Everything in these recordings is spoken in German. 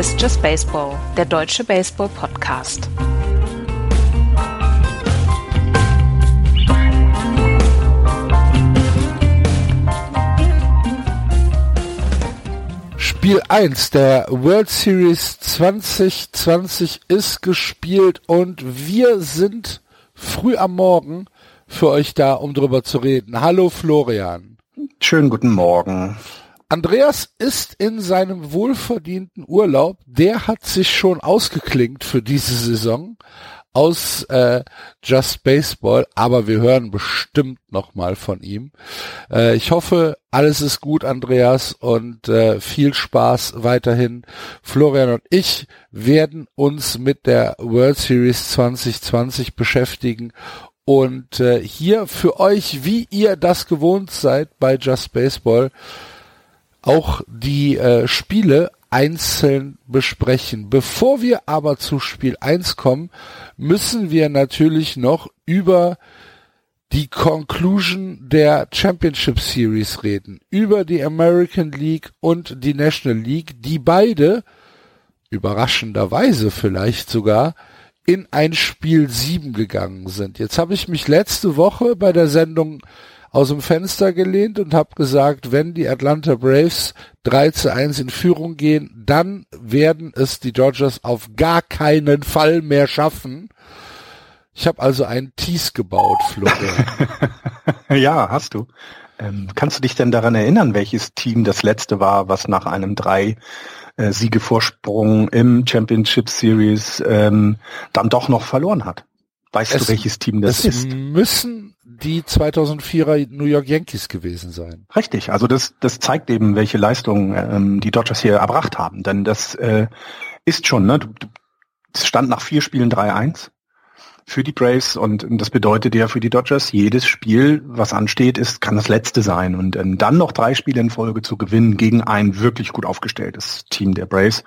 Ist Just Baseball, der deutsche Baseball-Podcast. Spiel 1 der World Series 2020 ist gespielt und wir sind früh am Morgen für euch da, um drüber zu reden. Hallo Florian. Schönen guten Morgen. Andreas ist in seinem wohlverdienten Urlaub. Der hat sich schon ausgeklingt für diese Saison aus äh, Just Baseball, aber wir hören bestimmt noch mal von ihm. Äh, ich hoffe, alles ist gut, Andreas, und äh, viel Spaß weiterhin. Florian und ich werden uns mit der World Series 2020 beschäftigen und äh, hier für euch, wie ihr das gewohnt seid bei Just Baseball, auch die äh, Spiele einzeln besprechen. Bevor wir aber zu Spiel 1 kommen, müssen wir natürlich noch über die Conclusion der Championship Series reden, über die American League und die National League, die beide überraschenderweise vielleicht sogar in ein Spiel 7 gegangen sind. Jetzt habe ich mich letzte Woche bei der Sendung aus dem Fenster gelehnt und habe gesagt, wenn die Atlanta Braves 3 zu 1 in Führung gehen, dann werden es die Dodgers auf gar keinen Fall mehr schaffen. Ich habe also einen Tease gebaut, Florian. ja, hast du. Ähm, kannst du dich denn daran erinnern, welches Team das letzte war, was nach einem drei äh, Siegevorsprung im Championship Series ähm, dann doch noch verloren hat? Weißt es, du, welches Team das es ist? müssen die 2004er New York Yankees gewesen sein. Richtig, also das, das zeigt eben, welche Leistung ähm, die Dodgers hier erbracht haben. Denn das äh, ist schon, ne, es stand nach vier Spielen 3-1 für die Braves und das bedeutet ja für die Dodgers, jedes Spiel, was ansteht, ist, kann das letzte sein. Und ähm, dann noch drei Spiele in Folge zu gewinnen gegen ein wirklich gut aufgestelltes Team der Braves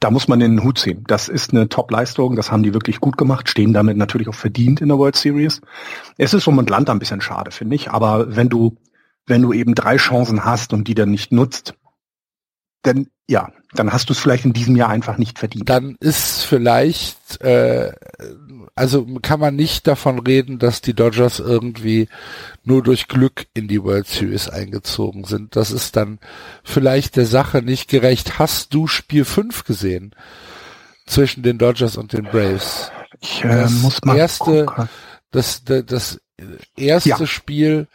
da muss man den Hut ziehen. Das ist eine Top-Leistung, das haben die wirklich gut gemacht, stehen damit natürlich auch verdient in der World Series. Es ist um und Land ein bisschen schade, finde ich, aber wenn du, wenn du eben drei Chancen hast und die dann nicht nutzt, dann ja, dann hast du es vielleicht in diesem Jahr einfach nicht verdient. Dann ist vielleicht, äh, also kann man nicht davon reden, dass die Dodgers irgendwie nur durch Glück in die World Series eingezogen sind. Das ist dann vielleicht der Sache nicht gerecht. Hast du Spiel 5 gesehen? Zwischen den Dodgers und den Braves? Ich äh, das muss mal erste, das, das, das erste ja. Spiel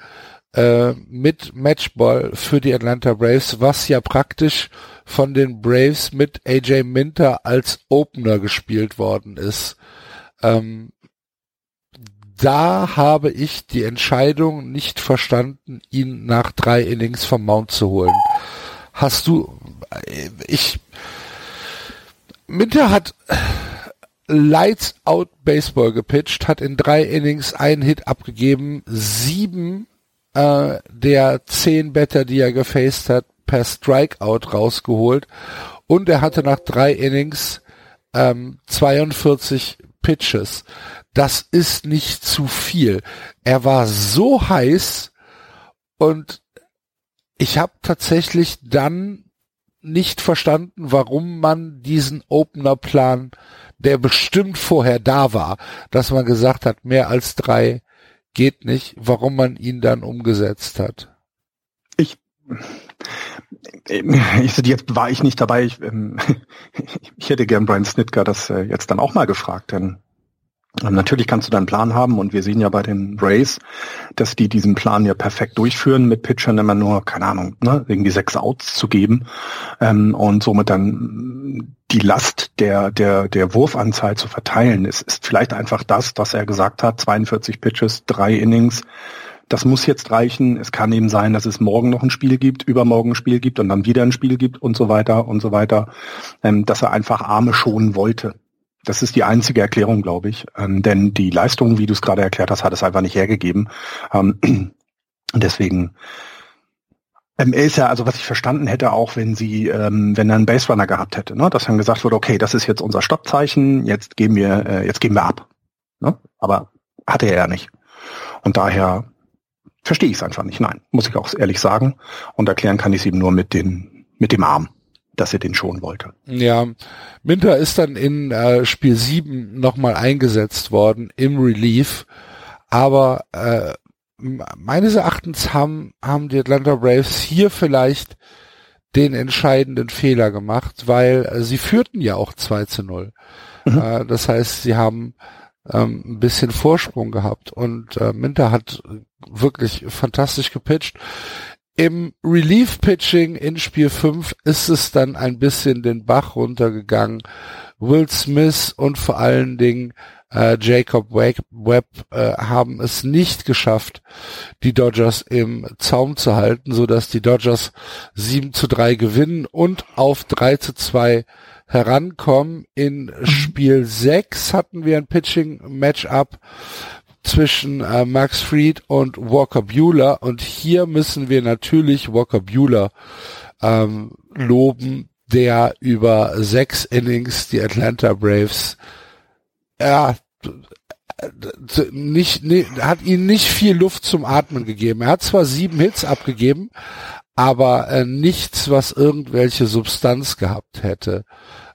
äh, mit Matchball für die Atlanta Braves, was ja praktisch von den Braves mit AJ Minter als Opener gespielt worden ist. Ähm, da habe ich die Entscheidung nicht verstanden, ihn nach drei Innings vom Mount zu holen. Hast du, äh, ich, Minter hat Lights Out Baseball gepitcht, hat in drei Innings einen Hit abgegeben, sieben äh, der zehn Better, die er gefaced hat, per Strikeout rausgeholt und er hatte nach drei Innings ähm, 42 Pitches. Das ist nicht zu viel. Er war so heiß und ich habe tatsächlich dann nicht verstanden, warum man diesen Opener-Plan, der bestimmt vorher da war, dass man gesagt hat, mehr als drei geht nicht, warum man ihn dann umgesetzt hat. Ich, ich jetzt war ich nicht dabei. Ich, ähm, ich hätte gern Brian Snitker das äh, jetzt dann auch mal gefragt, denn ähm, Natürlich kannst du deinen Plan haben und wir sehen ja bei den Rays, dass die diesen Plan ja perfekt durchführen, mit Pitchern immer nur, keine Ahnung, ne, irgendwie sechs Outs zu geben ähm, und somit dann die Last der, der, der Wurfanzahl zu verteilen. Es ist vielleicht einfach das, was er gesagt hat, 42 Pitches, drei Innings, das muss jetzt reichen. Es kann eben sein, dass es morgen noch ein Spiel gibt, übermorgen ein Spiel gibt und dann wieder ein Spiel gibt und so weiter und so weiter, ähm, dass er einfach Arme schonen wollte. Das ist die einzige Erklärung, glaube ich. Ähm, denn die Leistung, wie du es gerade erklärt hast, hat es einfach nicht hergegeben. Ähm, deswegen ähm, ist ja, also was ich verstanden hätte, auch wenn sie, ähm, wenn er einen Baserunner gehabt hätte, ne? dass dann gesagt wurde, okay, das ist jetzt unser Stoppzeichen, jetzt gehen wir, äh, jetzt gehen wir ab. Ne? Aber hatte er ja nicht. Und daher verstehe ich es einfach nicht. Nein, muss ich auch ehrlich sagen. Und erklären kann ich es eben nur mit den, mit dem Arm dass er den schon wollte. Ja, Minter ist dann in äh, Spiel 7 nochmal eingesetzt worden im Relief, aber äh, meines Erachtens haben, haben die Atlanta Braves hier vielleicht den entscheidenden Fehler gemacht, weil äh, sie führten ja auch 2 zu 0. Mhm. Äh, das heißt, sie haben ähm, ein bisschen Vorsprung gehabt und äh, Minter hat wirklich fantastisch gepitcht. Im Relief-Pitching in Spiel 5 ist es dann ein bisschen den Bach runtergegangen. Will Smith und vor allen Dingen äh, Jacob Webb äh, haben es nicht geschafft, die Dodgers im Zaum zu halten, so dass die Dodgers 7 zu 3 gewinnen und auf 3 zu 2 herankommen. In mhm. Spiel 6 hatten wir ein Pitching-Matchup zwischen äh, Max Fried und Walker Bueller und hier müssen wir natürlich Walker Bueller ähm, loben, der über sechs Innings die Atlanta Braves ja, nicht, nicht, hat ihnen nicht viel Luft zum Atmen gegeben. Er hat zwar sieben Hits abgegeben, aber äh, nichts, was irgendwelche Substanz gehabt hätte.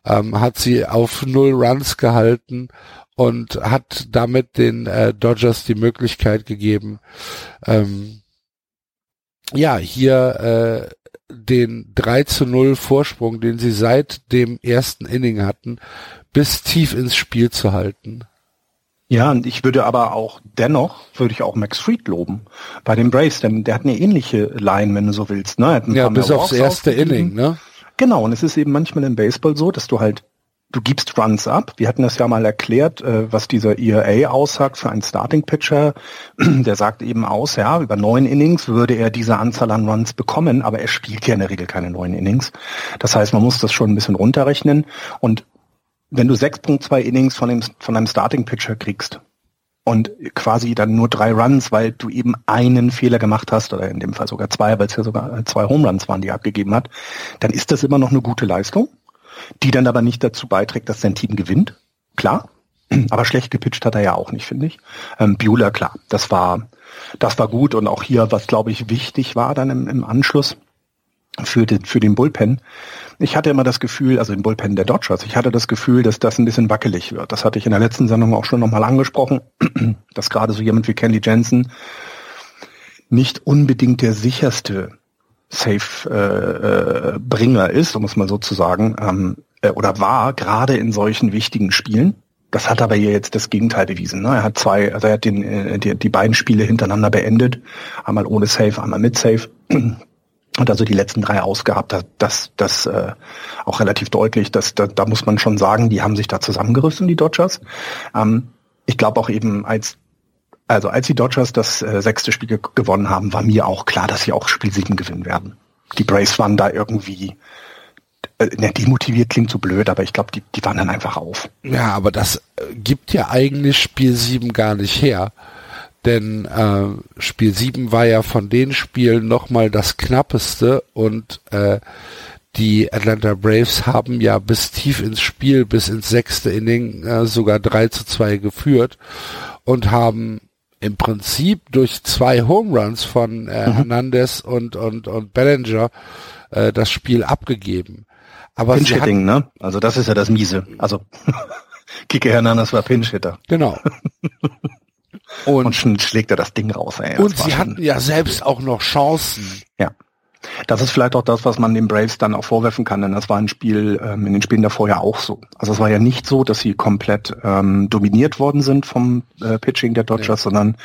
Ähm, hat sie auf null Runs gehalten und hat damit den äh, Dodgers die Möglichkeit gegeben, ähm, ja, hier äh, den 3 zu 0 Vorsprung, den sie seit dem ersten Inning hatten, bis tief ins Spiel zu halten. Ja, und ich würde aber auch dennoch, würde ich auch Max Fried loben bei den Braves, denn der hat eine ähnliche Line, wenn du so willst. Ne? ja, bis aufs erste Inning, ne? Genau, und es ist eben manchmal im Baseball so, dass du halt, du gibst Runs ab. Wir hatten das ja mal erklärt, äh, was dieser ERA aussagt für einen Starting Pitcher. Der sagt eben aus, ja, über neun Innings würde er diese Anzahl an Runs bekommen, aber er spielt ja in der Regel keine neun Innings. Das heißt, man muss das schon ein bisschen runterrechnen. Und wenn du 6.2 Innings von, dem, von einem Starting Pitcher kriegst und quasi dann nur drei Runs, weil du eben einen Fehler gemacht hast, oder in dem Fall sogar zwei, weil es ja sogar zwei Home Runs waren, die er abgegeben hat, dann ist das immer noch eine gute Leistung, die dann aber nicht dazu beiträgt, dass dein Team gewinnt. Klar. Aber schlecht gepitcht hat er ja auch nicht, finde ich. Ähm, Bueller, klar, das war, das war gut und auch hier, was glaube ich wichtig war dann im, im Anschluss, für den, für den Bullpen. Ich hatte immer das Gefühl, also den Bullpen der Dodgers, ich hatte das Gefühl, dass das ein bisschen wackelig wird. Das hatte ich in der letzten Sendung auch schon nochmal angesprochen, dass gerade so jemand wie Candy Jensen nicht unbedingt der sicherste Safe-Bringer äh, ist, um es mal so zu sagen, ähm, äh, oder war, gerade in solchen wichtigen Spielen. Das hat aber hier jetzt das Gegenteil bewiesen. Ne? Er hat zwei, also er hat den, äh, die, die beiden Spiele hintereinander beendet, einmal ohne Safe, einmal mit Safe und also die letzten drei ausgehabt das, das äh, auch relativ deutlich, dass da, da muss man schon sagen, die haben sich da zusammengerissen, die Dodgers. Ähm, ich glaube auch eben, als also als die Dodgers das äh, sechste Spiel ge gewonnen haben, war mir auch klar, dass sie auch Spiel sieben gewinnen werden. Die Braves waren da irgendwie äh, ne, demotiviert klingt so blöd, aber ich glaube, die, die waren dann einfach auf. Ja, aber das äh, gibt ja eigentlich Spiel sieben gar nicht her denn äh, Spiel 7 war ja von den Spielen nochmal das knappeste und äh, die Atlanta Braves haben ja bis tief ins Spiel, bis ins sechste Inning äh, sogar 3 zu 2 geführt und haben im Prinzip durch zwei Home Runs von äh, mhm. Hernandez und, und, und Bellinger äh, das Spiel abgegeben. Aber Pinch-Hitting, ne? Also das ist ja das Miese. Also Kike Hernandez war Pinch-Hitter. Genau. Und, und schon schlägt er das Ding raus. Ey. Und sie hatten ja selbst auch noch Chancen. Das ist vielleicht auch das, was man den Braves dann auch vorwerfen kann, denn das war ein Spiel ähm, in den Spielen davor ja auch so. Also es war ja nicht so, dass sie komplett ähm, dominiert worden sind vom äh, Pitching der Dodgers, ja. sondern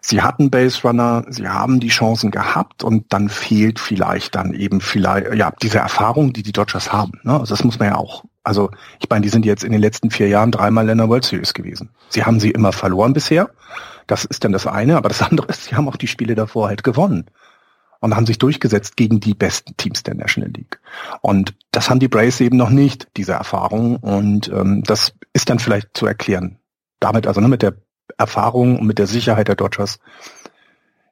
sie hatten Base Runner, sie haben die Chancen gehabt und dann fehlt vielleicht dann eben vielleicht ja diese Erfahrung, die die Dodgers haben. Ne? Also das muss man ja auch also ich meine, die sind jetzt in den letzten vier Jahren dreimal in der World Series gewesen. Sie haben sie immer verloren bisher. Das ist dann das eine, aber das andere ist, sie haben auch die Spiele davor halt gewonnen und haben sich durchgesetzt gegen die besten Teams der National League. Und das haben die Braves eben noch nicht, diese Erfahrung. Und ähm, das ist dann vielleicht zu erklären. Damit, also ne, mit der Erfahrung und mit der Sicherheit der Dodgers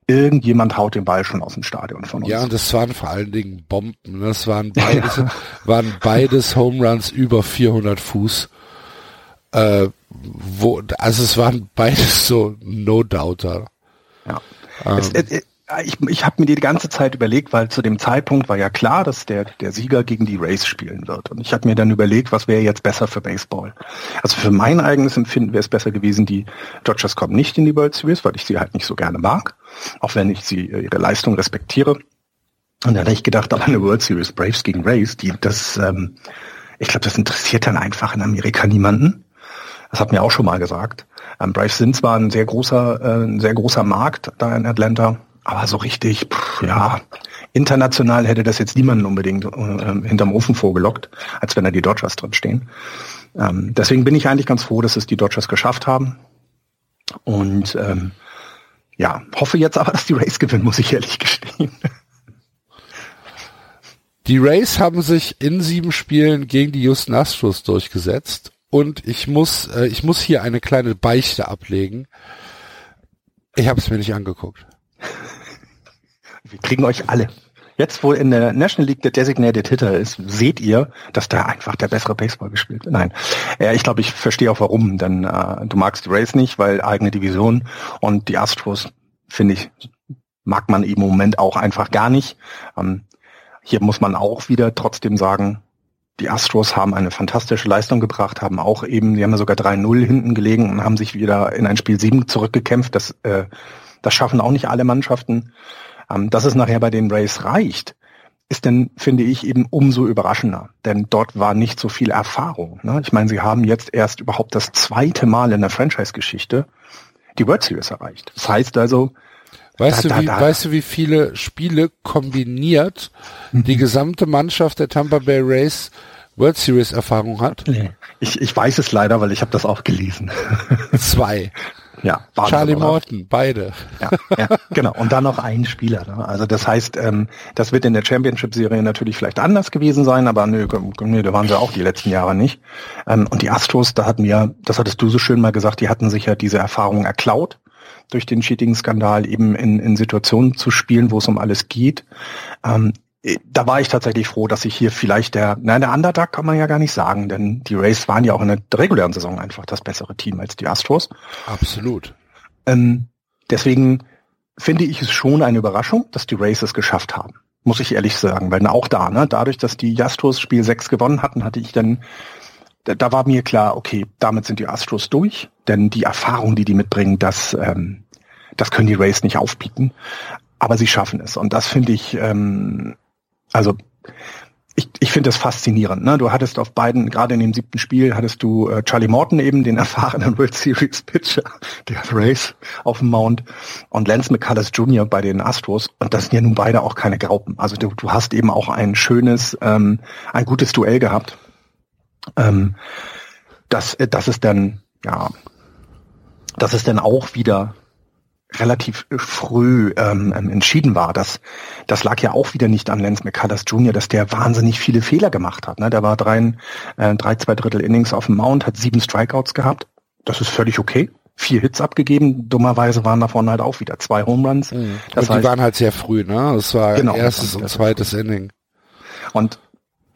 irgendjemand haut den Ball schon aus dem Stadion von uns. Ja, und das waren vor allen Dingen Bomben. Das waren beides, ja. waren beides Home Runs über 400 Fuß. Äh, wo, also es waren beides so No-Doubter. Ja. Ähm. Es, es, ich, ich habe mir die ganze Zeit überlegt, weil zu dem Zeitpunkt war ja klar, dass der, der Sieger gegen die Rays spielen wird. Und ich habe mir dann überlegt, was wäre jetzt besser für Baseball. Also für mein eigenes Empfinden wäre es besser gewesen, die Dodgers kommen nicht in die World Series, weil ich sie halt nicht so gerne mag, auch wenn ich sie ihre Leistung respektiere. Und dann habe ich gedacht, aber eine World Series Braves gegen Rays, die das, ähm, ich glaube, das interessiert dann einfach in Amerika niemanden. Das hat mir auch schon mal gesagt. Ähm, Braves sind zwar ein sehr großer, äh, ein sehr großer Markt da in Atlanta, aber so richtig, pff, ja, international hätte das jetzt niemanden unbedingt äh, hinterm Ofen vorgelockt, als wenn da die Dodgers drin stehen. Ähm, deswegen bin ich eigentlich ganz froh, dass es die Dodgers geschafft haben. Und ähm, ja, hoffe jetzt aber, dass die Race gewinnen, muss ich ehrlich gestehen. Die Rays haben sich in sieben Spielen gegen die Houston Astros durchgesetzt und ich muss, äh, ich muss hier eine kleine Beichte ablegen. Ich habe es mir nicht angeguckt. Wir kriegen euch alle. Jetzt, wo in der National League der Designated Hitter ist, seht ihr, dass da einfach der bessere Baseball gespielt wird. Nein, ja, ich glaube, ich verstehe auch warum. Denn äh, du magst die Rays nicht, weil eigene Division und die Astros, finde ich, mag man im Moment auch einfach gar nicht. Ähm, hier muss man auch wieder trotzdem sagen, die Astros haben eine fantastische Leistung gebracht, haben auch eben, die haben ja sogar 3-0 hinten gelegen und haben sich wieder in ein Spiel 7 zurückgekämpft. Das, äh, das schaffen auch nicht alle Mannschaften. Ähm, dass es nachher bei den Rays reicht, ist dann, finde ich, eben umso überraschender. Denn dort war nicht so viel Erfahrung. Ne? Ich meine, sie haben jetzt erst überhaupt das zweite Mal in der Franchise-Geschichte die World Series erreicht. Das heißt also, Weißt, da, du, wie, da, weißt du, wie viele Spiele kombiniert die gesamte Mannschaft der Tampa Bay Rays World Series Erfahrung hat? Ich, ich weiß es leider, weil ich habe das auch gelesen. Zwei. Ja, Charlie? Morton, beide. Ja, ja, genau. Und dann noch ein Spieler. Ne? Also das heißt, ähm, das wird in der Championship-Serie natürlich vielleicht anders gewesen sein, aber nö, nö, da waren sie auch die letzten Jahre nicht. Ähm, und die Astros, da hatten wir, das hattest du so schön mal gesagt, die hatten sich ja diese Erfahrung erklaut durch den Cheating-Skandal eben in, in Situationen zu spielen, wo es um alles geht. Ähm, da war ich tatsächlich froh, dass ich hier vielleicht der, nein, der Underdog kann man ja gar nicht sagen, denn die Rays waren ja auch in der regulären Saison einfach das bessere Team als die Astros. Absolut. Ähm, deswegen finde ich es schon eine Überraschung, dass die Rays es geschafft haben. Muss ich ehrlich sagen, weil auch da, ne, dadurch, dass die Astros Spiel 6 gewonnen hatten, hatte ich dann, da, da war mir klar, okay, damit sind die Astros durch, denn die Erfahrung, die die mitbringen, das, ähm, das können die Rays nicht aufbieten. Aber sie schaffen es. Und das finde ich, ähm, also ich, ich finde das faszinierend. Ne? Du hattest auf beiden, gerade in dem siebten Spiel, hattest du äh, Charlie Morton eben, den erfahrenen World Series Pitcher, der Race auf dem Mount, und Lance McCullers Jr. bei den Astros. Und das sind ja nun beide auch keine Graupen. Also du, du hast eben auch ein schönes, ähm, ein gutes Duell gehabt. Ähm, das, das ist dann, ja, das ist dann auch wieder relativ früh ähm, ähm, entschieden war. Das, das lag ja auch wieder nicht an Lance McCullers Jr., dass der wahnsinnig viele Fehler gemacht hat. Ne? Der war drei, äh, drei, zwei Drittel Innings auf dem Mount, hat sieben Strikeouts gehabt. Das ist völlig okay. Vier Hits abgegeben. Dummerweise waren davon halt auch wieder zwei Home Runs. Mhm. Das und die heißt, waren halt sehr früh, ne? Das war genau, erstes und zweites Inning. Und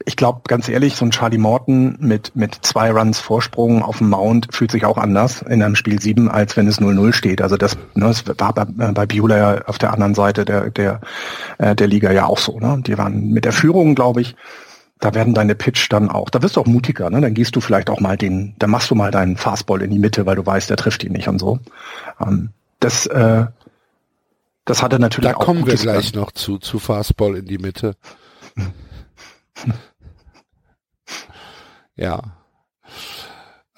ich glaube, ganz ehrlich, so ein Charlie Morton mit, mit zwei Runs Vorsprung auf dem Mount fühlt sich auch anders in einem Spiel 7, als wenn es 0-0 steht. Also das, ne, das war bei, bei Biula ja auf der anderen Seite der, der, äh, der Liga ja auch so. Ne? Die waren mit der Führung, glaube ich, da werden deine Pitch dann auch, da wirst du auch mutiger, ne? Dann gehst du vielleicht auch mal den, dann machst du mal deinen Fastball in die Mitte, weil du weißt, der trifft ihn nicht und so. Ähm, das, äh, das hatte natürlich da auch. Da kommen wir gleich noch zu, zu Fastball in die Mitte. Ja.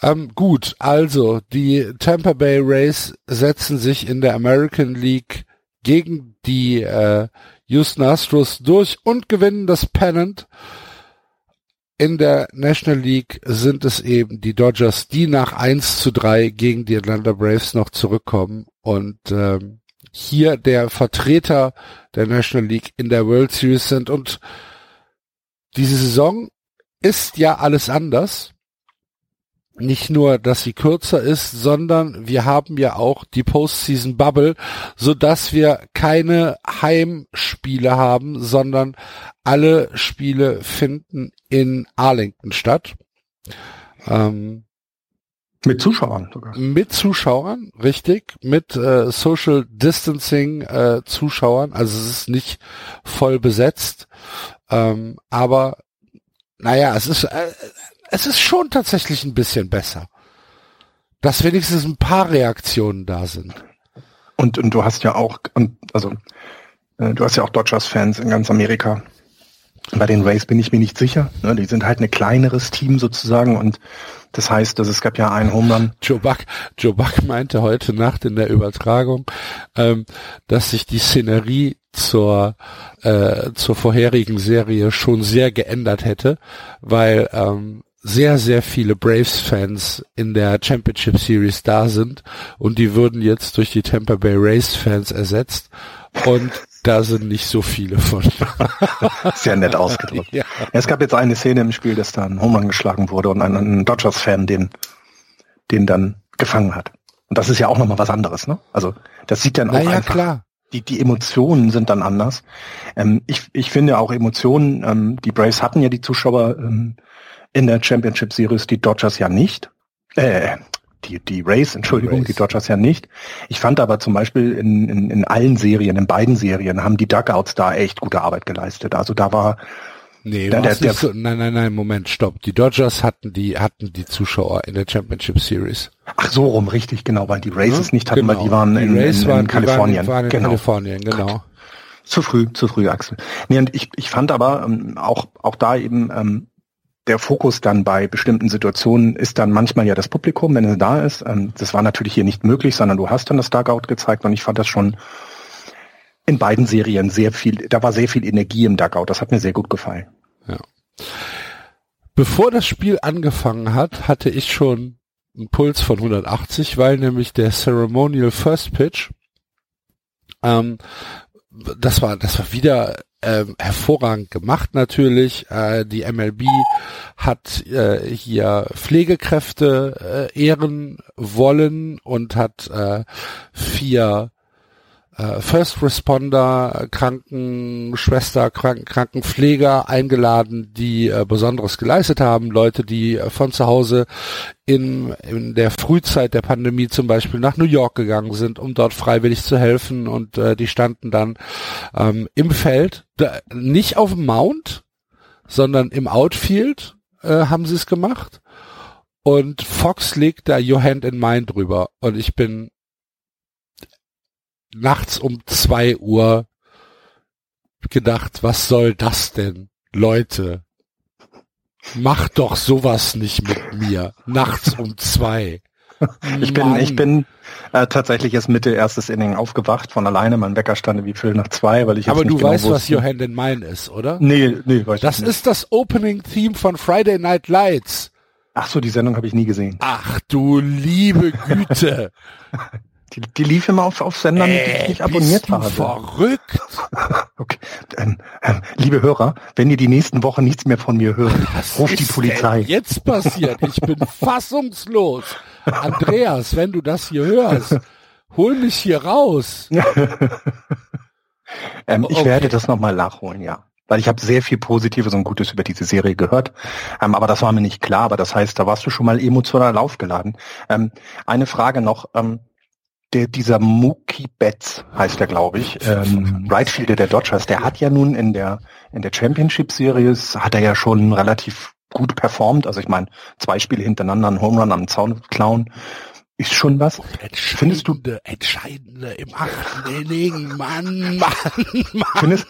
Ähm, gut, also die Tampa Bay Rays setzen sich in der American League gegen die äh, Houston Astros durch und gewinnen das Pennant. In der National League sind es eben die Dodgers, die nach 1 zu 3 gegen die Atlanta Braves noch zurückkommen und ähm, hier der Vertreter der National League in der World Series sind und diese Saison ist ja alles anders. Nicht nur, dass sie kürzer ist, sondern wir haben ja auch die Postseason Bubble, so dass wir keine Heimspiele haben, sondern alle Spiele finden in Arlington statt. Ähm, Mit Zuschauern sogar. Mit Zuschauern, richtig, mit äh, Social Distancing äh, Zuschauern. Also es ist nicht voll besetzt, ähm, aber naja, es ist äh, es ist schon tatsächlich ein bisschen besser, dass wenigstens ein paar Reaktionen da sind. Und, und du hast ja auch, also äh, du hast ja auch Dodgers-Fans in ganz Amerika. Bei den Rays bin ich mir nicht sicher. Ne? Die sind halt ein kleineres Team sozusagen und das heißt, dass es gab ja einen Home Run. Joe Buck, Joe Buck meinte heute Nacht in der Übertragung, ähm, dass sich die Szenerie zur äh, zur vorherigen Serie schon sehr geändert hätte, weil ähm, sehr, sehr viele Braves-Fans in der Championship Series da sind und die würden jetzt durch die Tampa Bay Rays-Fans ersetzt und da sind nicht so viele von. Sehr nett ausgedrückt. Ja. Es gab jetzt eine Szene im Spiel, dass da ein Home Run geschlagen wurde und ein, ein Dodgers-Fan den, den dann gefangen hat. Und das ist ja auch nochmal was anderes, ne? Also das sieht dann auch naja, einfach. klar. Die, die Emotionen sind dann anders. Ähm, ich, ich finde auch Emotionen, ähm, die Braves hatten ja die Zuschauer ähm, in der Championship Series, die Dodgers ja nicht. Äh, die, die Rays, Entschuldigung, Race. die Dodgers ja nicht. Ich fand aber zum Beispiel in, in, in allen Serien, in beiden Serien, haben die Dugouts da echt gute Arbeit geleistet. Also da war Nee, da, der, der, so, nein, nein, nein, Moment, stopp. Die Dodgers hatten die, hatten die Zuschauer in der Championship Series. Ach so rum, richtig, genau, weil die Rays es nicht hatten, genau. weil die waren in, Rays in, in, in Kalifornien. Waren, waren in genau. Kalifornien, genau. Zu früh, zu früh, Axel. Nee, und ich, ich fand aber ähm, auch, auch da eben ähm, der Fokus dann bei bestimmten Situationen ist dann manchmal ja das Publikum, wenn es da ist. Ähm, das war natürlich hier nicht möglich, sondern du hast dann das Dugout gezeigt und ich fand das schon in beiden Serien sehr viel, da war sehr viel Energie im Dugout. Das hat mir sehr gut gefallen. Ja. Bevor das Spiel angefangen hat, hatte ich schon einen Puls von 180, weil nämlich der Ceremonial First Pitch, ähm, das war, das war wieder ähm, hervorragend gemacht natürlich. Äh, die MLB hat äh, hier Pflegekräfte äh, ehren wollen und hat äh, vier äh, First Responder, Krankenschwester, Kranken, Krankenpfleger eingeladen, die äh, Besonderes geleistet haben. Leute, die äh, von zu Hause in, in der Frühzeit der Pandemie zum Beispiel nach New York gegangen sind, um dort freiwillig zu helfen und äh, die standen dann ähm, im Feld, da, nicht auf dem Mount, sondern im Outfield äh, haben sie es gemacht. Und Fox legt da Your Hand in Mine drüber. Und ich bin nachts um zwei Uhr gedacht, was soll das denn? Leute, macht doch sowas nicht mit mir. Nachts um zwei. Ich bin, ich bin äh, tatsächlich erst Mitte erstes Inning aufgewacht von alleine. Mein Wecker stand wie Viertel nach zwei, weil ich Aber du nicht genau weißt, wusste. was Your Hand in Mine ist, oder? Nee, nee, weiß Das ich nicht. ist das Opening-Theme von Friday Night Lights. Ach so, die Sendung habe ich nie gesehen. Ach du liebe Güte. Die, die lief immer auf, auf Sendern, die ich nicht abonniert bist du habe. verrückt. Okay. Ähm, ähm, liebe Hörer, wenn ihr die nächsten Wochen nichts mehr von mir hört, Was ruft die Polizei. denn jetzt passiert? Ich bin fassungslos. Andreas, wenn du das hier hörst, hol mich hier raus. Ähm, ich Okay. werde das nochmal nachholen, ja. Weil ich habe sehr viel Positives und Gutes über diese Serie gehört. Ähm, aber das war mir nicht klar. Aber das heißt, da warst du schon mal emotional aufgeladen. Ähm, eine Frage noch. Ähm, der, dieser Mookie Betts heißt er, glaube ich, ähm, Rightfielder der Dodgers, der hat ja nun in der in der Championship Series hat er ja schon relativ gut performt. Also ich meine, zwei Spiele hintereinander einen Home Run am Zaun klauen ist schon was. Findest du- Entscheidende, im achten Inning, Mann, Mann, Mann. Findest,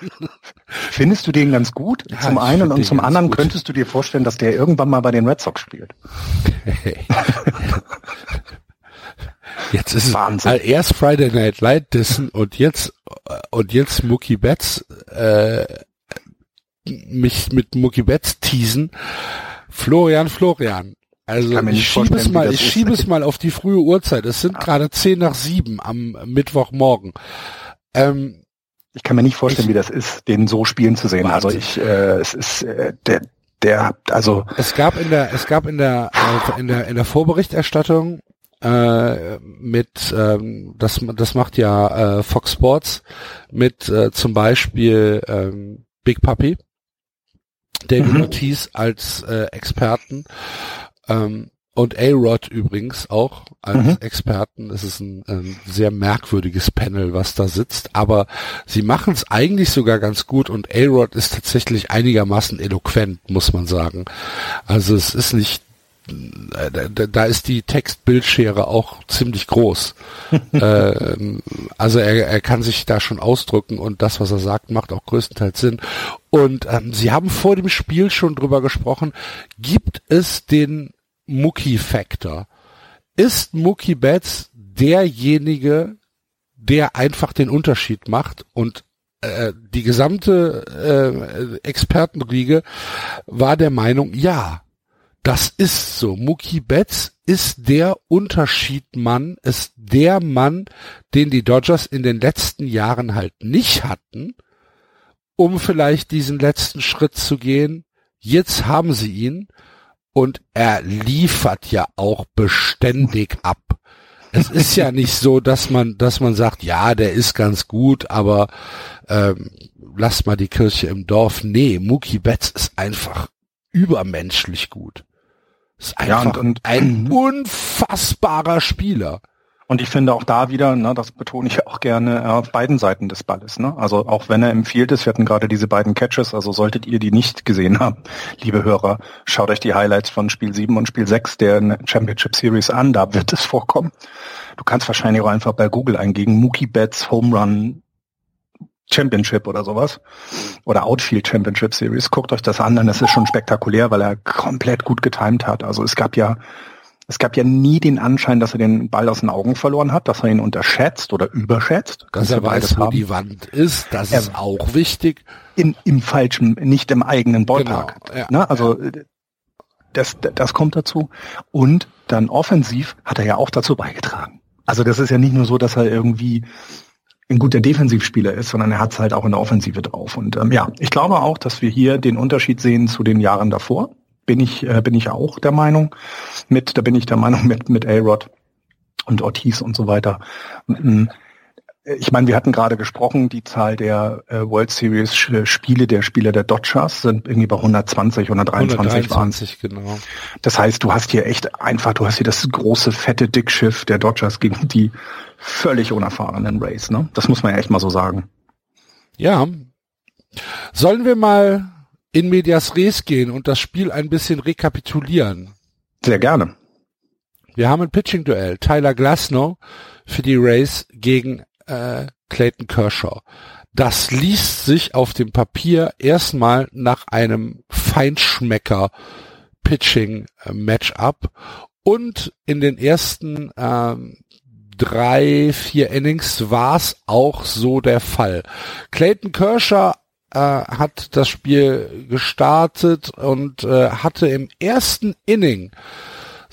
findest du den ganz gut? Ja, zum einen und zum anderen gut. könntest du dir vorstellen, dass der irgendwann mal bei den Red Sox spielt. Jetzt ist es Wahnsinn. äh, erst Friday Night Light Dissen und jetzt und jetzt Mookie Betts äh, mich mit Mookie Betts teasen. Florian, Florian. Also ich schiebe es mal, ich schiebe es mal auf die frühe Uhrzeit. Es sind gerade zehn nach sieben am Mittwochmorgen. Ähm, Ich kann mir nicht vorstellen, Ich- wie das ist, den so spielen zu sehen. Also Wahnsinn. ich, äh, es ist äh, der, der, also Es gab in der, es gab in der, äh, in der, in der Vorberichterstattung äh, mit, ähm, das, das macht ja äh, Fox Sports mit äh, zum Beispiel ähm, Big Puppy, David Mhm. Ortiz als äh, Experten. Ähm, und A-Rod übrigens auch als mhm. Experten. Es ist ein, ein, sehr merkwürdiges Panel, was da sitzt, aber sie machen es eigentlich sogar ganz gut und A-Rod ist tatsächlich einigermaßen eloquent, muss man sagen. Also es ist nicht da, da ist die Textbildschere auch ziemlich groß. äh, also er, er kann sich da schon ausdrücken und das, was er sagt, macht auch größtenteils Sinn. Und ähm, Sie haben vor dem Spiel schon drüber gesprochen, gibt es den Mookie-Factor? Ist Mookie Betts derjenige, der einfach den Unterschied macht und äh, die gesamte äh, Expertenriege war der Meinung, ja, das ist so. Mookie Betts ist der Unterschiedmann, ist der Mann, den die Dodgers in den letzten Jahren halt nicht hatten, um vielleicht diesen letzten Schritt zu gehen. Jetzt haben sie ihn und er liefert ja auch beständig ab. Es ist ja nicht so, dass man, dass man sagt, ja, der ist ganz gut, aber ähm, lass mal die Kirche im Dorf. Nee, Mookie Betts ist einfach übermenschlich gut. Ist einfach ja, und, und, ein unfassbarer Spieler. Und ich finde auch da wieder, ne, das betone ich auch gerne, äh, auf beiden Seiten des Balles. Ne? Also auch wenn er im Field ist, wir hatten gerade diese beiden Catches, also solltet ihr die nicht gesehen haben, liebe Hörer, schaut euch die Highlights von Spiel 7 und Spiel 6 der Championship Series an, da wird es vorkommen. Du kannst wahrscheinlich auch einfach bei Google eingeben, Mookie Betts Home Run Championship oder sowas. Oder Outfield Championship Series. Guckt euch das an, dann ist es schon spektakulär, weil er komplett gut getimed hat. Also es gab ja, es gab ja nie den Anschein, dass er den Ball aus den Augen verloren hat, dass er ihn unterschätzt oder überschätzt. Dass er weiß, wo haben. die Wand ist, das er ist auch wichtig. In, Im falschen, nicht im eigenen Ballpark. Genau, ja, ne? Also ja. das, das kommt dazu. Und dann offensiv hat er ja auch dazu beigetragen. Also das ist ja nicht nur so, dass er irgendwie ein guter Defensivspieler ist, sondern er hat es halt auch in der Offensive drauf. Und ähm, ja, ich glaube auch, dass wir hier den Unterschied sehen zu den Jahren davor. Bin ich, äh, bin ich auch der Meinung. Mit, da bin ich der Meinung mit, mit A-Rod und Ortiz und so weiter. Mm, ich meine, wir hatten gerade gesprochen, die Zahl der äh, World Series Spiele der Spieler der Dodgers sind irgendwie bei 120, 123, 123 genau. Das heißt, du hast hier echt einfach, du hast hier das große, fette Dickschiff der Dodgers gegen die völlig unerfahrenen Race, ne? Das muss man ja echt mal so sagen. Ja. Sollen wir mal in Medias Res gehen und das Spiel ein bisschen rekapitulieren? Sehr gerne. Wir haben ein Pitching-Duell. Tyler Glasnow für die Race gegen äh, Clayton Kershaw. Das liest sich auf dem Papier erstmal nach einem Feinschmecker Pitching Matchup und in den ersten ähm, drei, vier Innings war es auch so der Fall. Clayton Kershaw äh, hat das Spiel gestartet und äh, hatte im ersten Inning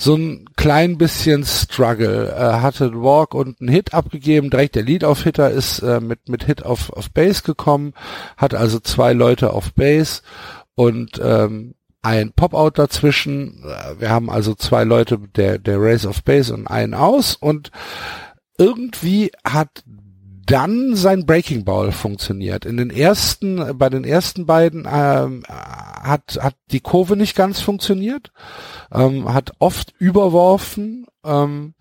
so ein klein bisschen Struggle. Er hatte einen Walk und einen Hit abgegeben. Direkt der Lead-Off-Hitter ist äh, mit, mit Hit auf, auf Base gekommen, hat also zwei Leute auf Base und ähm, ein Pop-Out dazwischen. Wir haben also zwei Leute, der, der Race of Base und einen aus und irgendwie hat dann sein Breaking Ball funktioniert. In den ersten, bei den ersten beiden ähm, hat, hat die Kurve nicht ganz funktioniert, ähm, hat oft überworfen, ähm,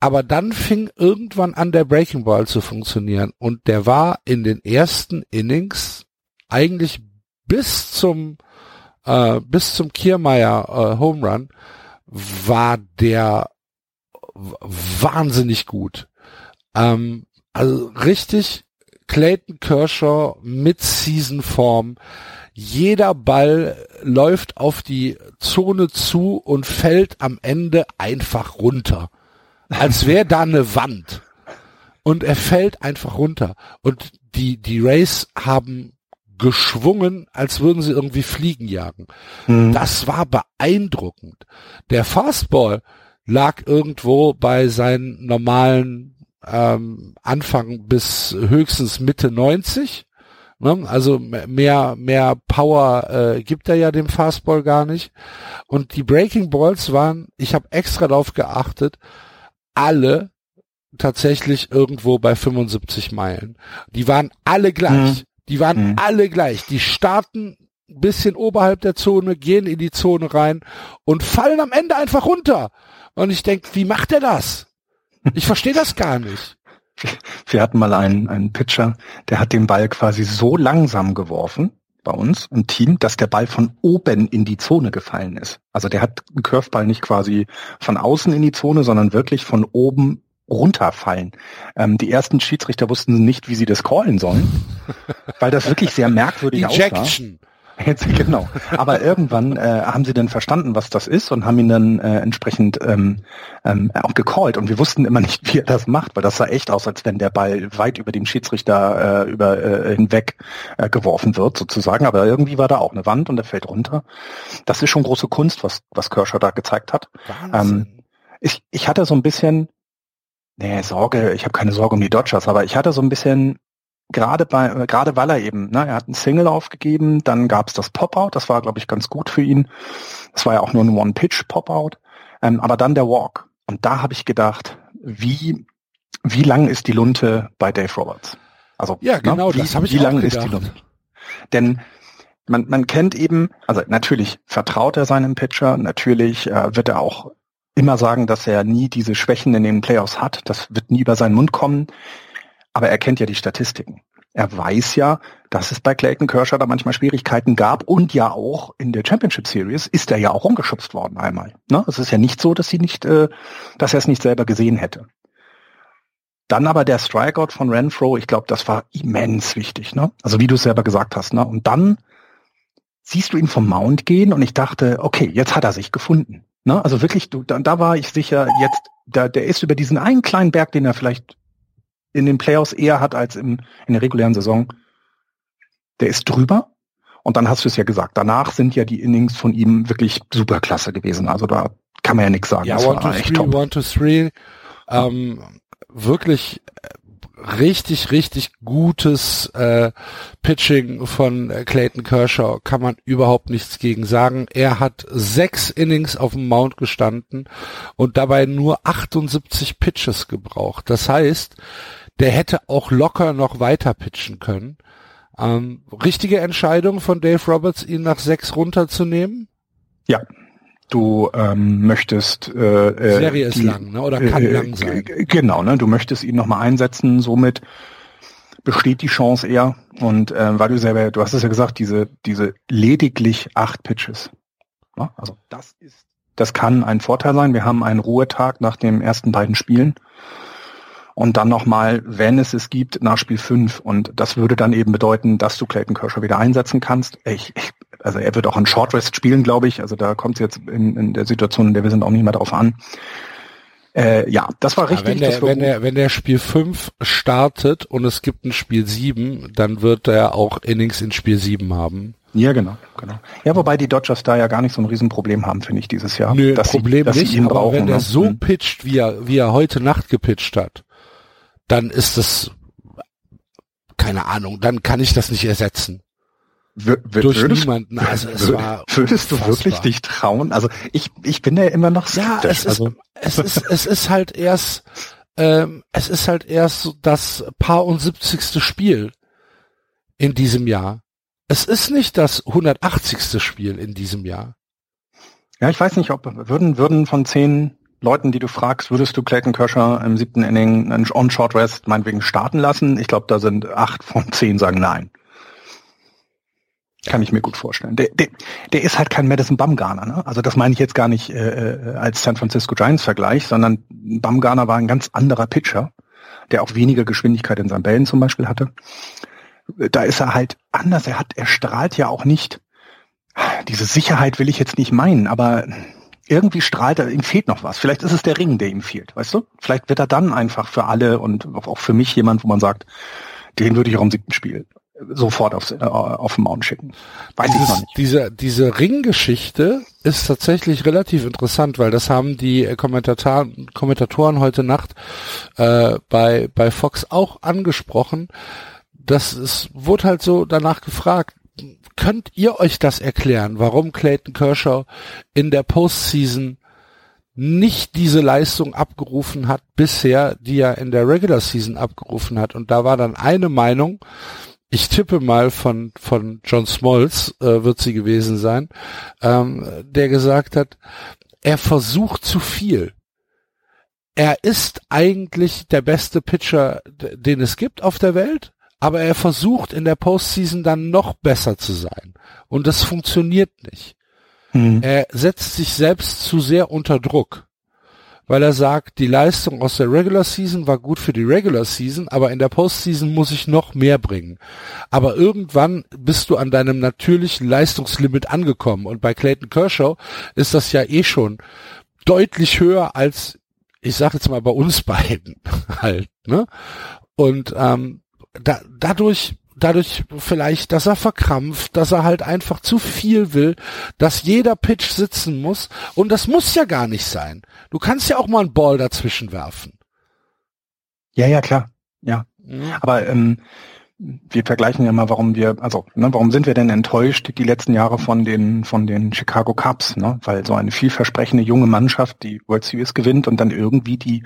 aber dann fing irgendwann an der Breaking Ball zu funktionieren und der war in den ersten Innings eigentlich bis zum äh, bis zum Kiermeier äh, Home Run war der wahnsinnig gut. Ähm, also richtig Clayton Kershaw mit Season-Form. Jeder Ball läuft auf die Zone zu und fällt am Ende einfach runter. Als wäre da eine Wand. Und er fällt einfach runter. Und die, die Rays haben geschwungen, als würden sie irgendwie Fliegen jagen. Mhm. Das war beeindruckend. Der Fastball lag irgendwo bei seinen normalen ähm, Anfang bis höchstens Mitte 90. Ne? Also mehr, mehr Power äh, gibt er ja dem Fastball gar nicht. Und die Breaking Balls waren, ich habe extra darauf geachtet, alle tatsächlich irgendwo bei 75 Meilen. Die waren alle gleich. Mhm. Die waren mhm. alle gleich. Die starten ein bisschen oberhalb der Zone, gehen in die Zone rein und fallen am Ende einfach runter. Und ich denke, wie macht er das? Ich verstehe das gar nicht. Wir hatten mal einen, einen Pitcher, der hat den Ball quasi so langsam geworfen bei uns im Team, dass der Ball von oben in die Zone gefallen ist. Also der hat einen Curveball nicht quasi von außen in die Zone, sondern wirklich von oben runterfallen. Ähm, die ersten Schiedsrichter wussten nicht, wie sie das callen sollen, weil das wirklich sehr merkwürdig Ejection. aussah. Jetzt, genau. Aber irgendwann äh, haben sie dann verstanden, was das ist und haben ihn dann äh, entsprechend ähm, ähm, auch gecallt. Und wir wussten immer nicht, wie er das macht, weil das sah echt aus, als wenn der Ball weit über dem Schiedsrichter äh, über äh, hinweg äh, geworfen wird, sozusagen. Aber irgendwie war da auch eine Wand und er fällt runter. Das ist schon große Kunst, was, was Kershaw da gezeigt hat. Ähm, ich, ich hatte so ein bisschen, nee, Sorge, ich habe keine Sorge um die Dodgers, aber ich hatte so ein bisschen gerade bei gerade weil er eben, ne, er hat einen Single aufgegeben, dann gab es das Pop-out, das war glaube ich ganz gut für ihn. Das war ja auch nur ein One-Pitch-Pop-out, ähm, aber dann der Walk. Und da habe ich gedacht, wie wie lang ist die Lunte bei Dave Roberts? Also ja, ne, genau, ne, wie, das habe ich Wie lang ist die Lunte? Denn man, man kennt eben, also natürlich vertraut er seinem Pitcher, natürlich äh, wird er auch immer sagen, dass er nie diese Schwächen in den Playoffs hat. Das wird nie über seinen Mund kommen. Aber er kennt ja die Statistiken. Er weiß ja, dass es bei Clayton Kershaw da manchmal Schwierigkeiten gab und ja auch in der Championship Series ist er ja auch umgeschubst worden einmal. Ne? Es ist ja nicht so, dass sie nicht, äh, dass er es nicht selber gesehen hätte. Dann aber der Strikeout von Renfro, ich glaube, das war immens wichtig. Ne? Also wie du es selber gesagt hast. Ne? Und dann siehst du ihn vom Mount gehen und ich dachte, okay, jetzt hat er sich gefunden. Ne? Also wirklich, du, da, da war ich sicher, jetzt, da, der ist über diesen einen kleinen Berg, den er vielleicht in den Playoffs eher hat als im, in der regulären Saison, der ist drüber. Und dann hast du es ja gesagt, danach sind ja die Innings von ihm wirklich superklasse gewesen. Also da kann man ja nichts sagen. Ja, das one, to three, one, to three, ähm, wirklich richtig, richtig gutes äh, Pitching von äh, Clayton Kershaw, kann man überhaupt nichts gegen sagen. Er hat sechs Innings auf dem Mount gestanden und dabei nur 78 Pitches gebraucht. Das heißt, der hätte auch locker noch weiter pitchen können. Ähm, richtige Entscheidung von Dave Roberts, ihn nach sechs runterzunehmen? Ja, du ähm, möchtest äh, äh Serie ist die, lang, ne? Oder kann äh, lang sein. Genau, ne? Du möchtest ihn nochmal einsetzen, somit besteht die Chance eher. Und äh, weil du selber, du hast es ja gesagt, diese, diese lediglich acht Pitches. Ne? Also das ist, das kann ein Vorteil sein. Wir haben einen Ruhetag nach den ersten beiden Spielen und dann nochmal, wenn es es gibt, nach Spiel 5. Und das würde dann eben bedeuten, dass du Clayton Kershaw wieder einsetzen kannst. Ich, ich, also er wird auch einen Short Rest spielen, glaube ich. Also da kommt es jetzt in, in der Situation, in der wir sind, auch nicht mehr drauf an. Äh, ja, das war richtig. Ja, wenn, der, wenn, der, wenn der Spiel 5 startet und es gibt ein Spiel 7, dann wird er auch Innings in Spiel 7 haben. Ja, genau, genau. Ja, wobei die Dodgers da ja gar nicht so ein Riesenproblem haben, finde ich, dieses Jahr. Nö, dass Problem sie, dass nicht, aber brauchen, wenn er ne? so hm. pitcht, wie er, wie er heute Nacht gepitcht hat, dann ist es keine Ahnung, dann kann ich das nicht ersetzen. W durch würdest, niemanden. Also es war würdest du wirklich dich trauen? Also ich, ich bin ja immer noch skeptisch. Ja, es ist, also. es ist, es ist halt erst, ähm, es ist halt erst das paar und siebzigste Spiel in diesem Jahr. Es ist nicht das 180. Spiel in diesem Jahr. Ja, ich weiß nicht, ob würden, würden von zehn Leuten, die du fragst, würdest du Clayton Kershaw im siebten Inning einen On-Short Rest meinetwegen starten lassen? Ich glaube, da sind acht von zehn sagen nein. Kann ich mir gut vorstellen. Der, der, der ist halt kein Madison Bumgarner. Ne? Also das meine ich jetzt gar nicht äh, äh, als San Francisco Giants Vergleich, sondern Bumgarner war ein ganz anderer Pitcher, der auch weniger Geschwindigkeit in seinen Bällen zum Beispiel hatte. Da ist er halt anders. Er hat, er strahlt ja auch nicht. Diese Sicherheit will ich jetzt nicht meinen, aber irgendwie strahlt er, ihm fehlt noch was. Vielleicht ist es der Ring, der ihm fehlt, weißt du? Vielleicht wird er dann einfach für alle und auch für mich jemand, wo man sagt, den würde ich auch im siebten Spiel sofort aufs, äh, auf den Mount schicken. Weiß Dieses, ich noch nicht. Diese, diese Ringgeschichte ist tatsächlich relativ interessant, weil das haben die Kommentatoren, Kommentatoren heute Nacht äh, bei, bei Fox auch angesprochen. Das ist, wurde halt so danach gefragt, könnt ihr euch das erklären, warum Clayton Kershaw in der Postseason nicht diese Leistung abgerufen hat bisher, die er in der Regular Season abgerufen hat? Und da war dann eine Meinung, ich tippe mal von, von John Smalls äh, wird sie gewesen sein, ähm, der gesagt hat, er versucht zu viel. Er ist eigentlich der beste Pitcher, den es gibt auf der Welt, aber er versucht in der Postseason dann noch besser zu sein. Und das funktioniert nicht. Mhm. Er setzt sich selbst zu sehr unter Druck weil er sagt, die Leistung aus der Regular Season war gut für die Regular Season, aber in der Postseason muss ich noch mehr bringen. Aber irgendwann bist du an deinem natürlichen Leistungslimit angekommen und bei Clayton Kershaw ist das ja eh schon deutlich höher als, ich sag jetzt mal bei uns beiden halt, ne? Und ähm, da, dadurch dadurch vielleicht, dass er verkrampft, dass er halt einfach zu viel will, dass jeder Pitch sitzen muss. Und das muss ja gar nicht sein. Du kannst ja auch mal einen Ball dazwischen werfen. Ja, ja, klar. Ja. Mhm. Aber ähm, wir vergleichen ja mal, warum wir, also, ne, warum sind wir denn enttäuscht die letzten Jahre von den, von den Chicago Cubs, ne? Weil so eine vielversprechende junge Mannschaft die World Series gewinnt und dann irgendwie die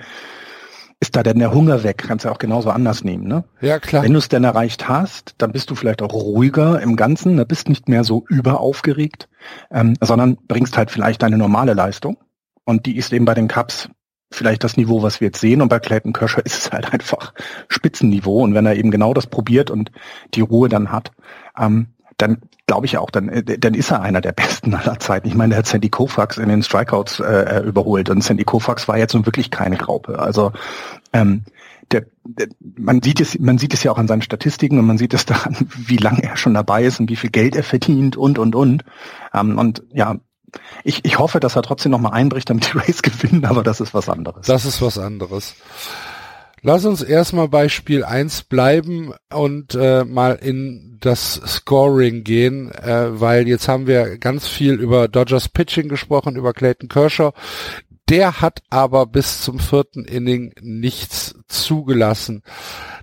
ist da denn der Hunger weg? Kannst du ja auch genauso anders nehmen, ne? Ja, klar. Wenn du es denn erreicht hast, dann bist du vielleicht auch ruhiger im Ganzen, da bist nicht mehr so überaufgeregt, ähm, sondern bringst halt vielleicht deine normale Leistung. Und die ist eben bei den Cups vielleicht das Niveau, was wir jetzt sehen. Und bei Clayton Kershaw ist es halt einfach Spitzenniveau. Und wenn er eben genau das probiert und die Ruhe dann hat, ähm, dann glaube ich auch, dann, äh, dann ist er einer der besten aller Zeiten. Ich meine, der hat Sandy Koufax in den Strikeouts äh, äh, überholt und Sandy Koufax war jetzt nun wirklich keine Graupe. Also ähm, der, der, man sieht es, man sieht es ja auch an seinen Statistiken und man sieht es daran, wie lange er schon dabei ist und wie viel Geld er verdient und und und. Ähm, und ja, ich, ich hoffe, dass er trotzdem noch mal einbricht, damit die Race gewinnen, aber das ist was anderes. Das ist was anderes. Lass uns erstmal bei Spiel 1 bleiben und äh, mal in das Scoring gehen, äh, weil jetzt haben wir ganz viel über Dodgers Pitching gesprochen, über Clayton Kershaw. Der hat aber bis zum vierten Inning nichts zugelassen.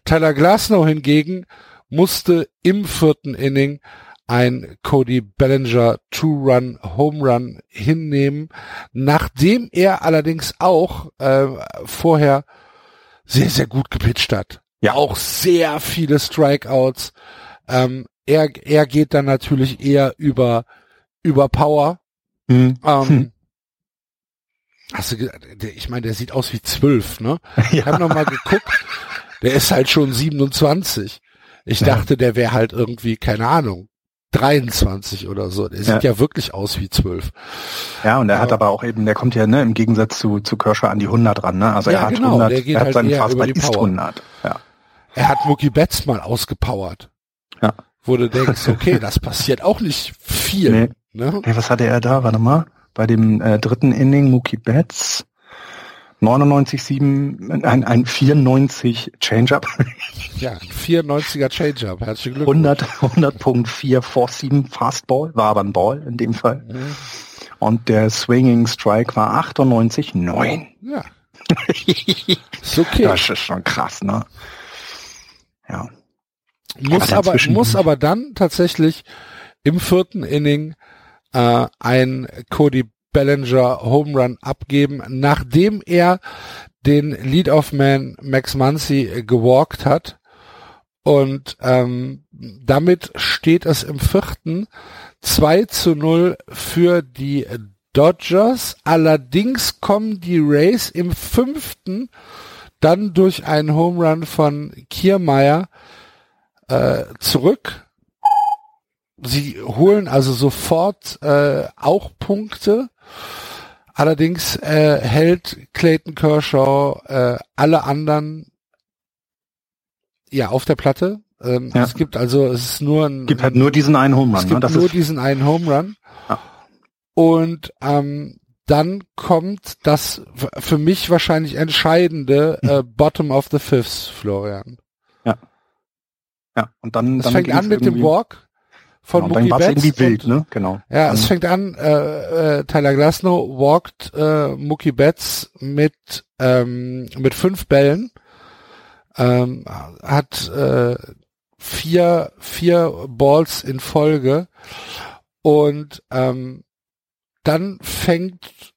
Tyler Glasnow hingegen musste im vierten Inning ein Cody Bellinger Two-Run Home Run hinnehmen, nachdem er allerdings auch äh, vorher sehr, sehr gut gepitcht hat. Ja. Auch sehr viele Strikeouts. Ähm, er, er geht dann natürlich eher über, über Power. Mhm. Ähm, hm. Hast du, ich meine, der sieht aus wie zwölf, ne? Ja. Ich habe noch mal geguckt. Der ist halt schon 27. Ich dachte, der wäre halt irgendwie, keine Ahnung, 23 oder so. Der sieht ja, ja wirklich aus wie 12. Ja, und er hat aber auch eben, der kommt ja ne, im Gegensatz zu, zu Kershaw an die 100 ran. Ne? Also ja, er hat genau, 100, er hat halt seinen Fastball ist 100. Ja. Er hat Mookie Betts mal ausgepowert. Ja. Wo du denkst, okay, das passiert auch nicht viel. Nee. Ne? Nee, was hatte er da? Warte mal. Bei dem äh, dritten Inning Mookie Betts 99,7, ein, ein 94 Change-Up. Ja, 94er Change-Up. Herzlichen Glückwunsch. 100, 100.447 Fastball, war aber ein Ball in dem Fall. Mhm. Und der Swinging Strike war 98,9. Ja. ist okay. Das ist schon krass, ne? Ja. Muss aber, aber muss aber dann tatsächlich im vierten Inning äh, ein Cody Bellinger Home Run abgeben, nachdem er den Lead-Off-Man Max Muncy gewalkt hat. Und ähm, damit steht es im vierten 2 zu 0 für die Dodgers. Allerdings kommen die Rays im fünften dann durch einen Home Run von Kiermeier äh, zurück sie holen also sofort äh, auch Punkte. Allerdings äh, hält Clayton Kershaw äh, alle anderen ja auf der Platte. Ähm, ja. Es gibt also es ist nur ein gibt halt nur diesen einen Home Run. Es gibt ne? nur diesen einen Home Run. Ja. Und ähm, dann kommt das für mich wahrscheinlich entscheidende äh, Bottom of the Fifth, Florian. Ja. Ja. Und dann, es dann fängt an mit dem Walk von genau, Mookie Betts. irgendwie wild, ne? Genau. Ja, es fängt an, äh, äh, Tyler Glasnow walkt äh, Mookie Betts mit ähm, mit fünf Bällen, ähm, hat äh, vier vier Balls in Folge und ähm, dann fängt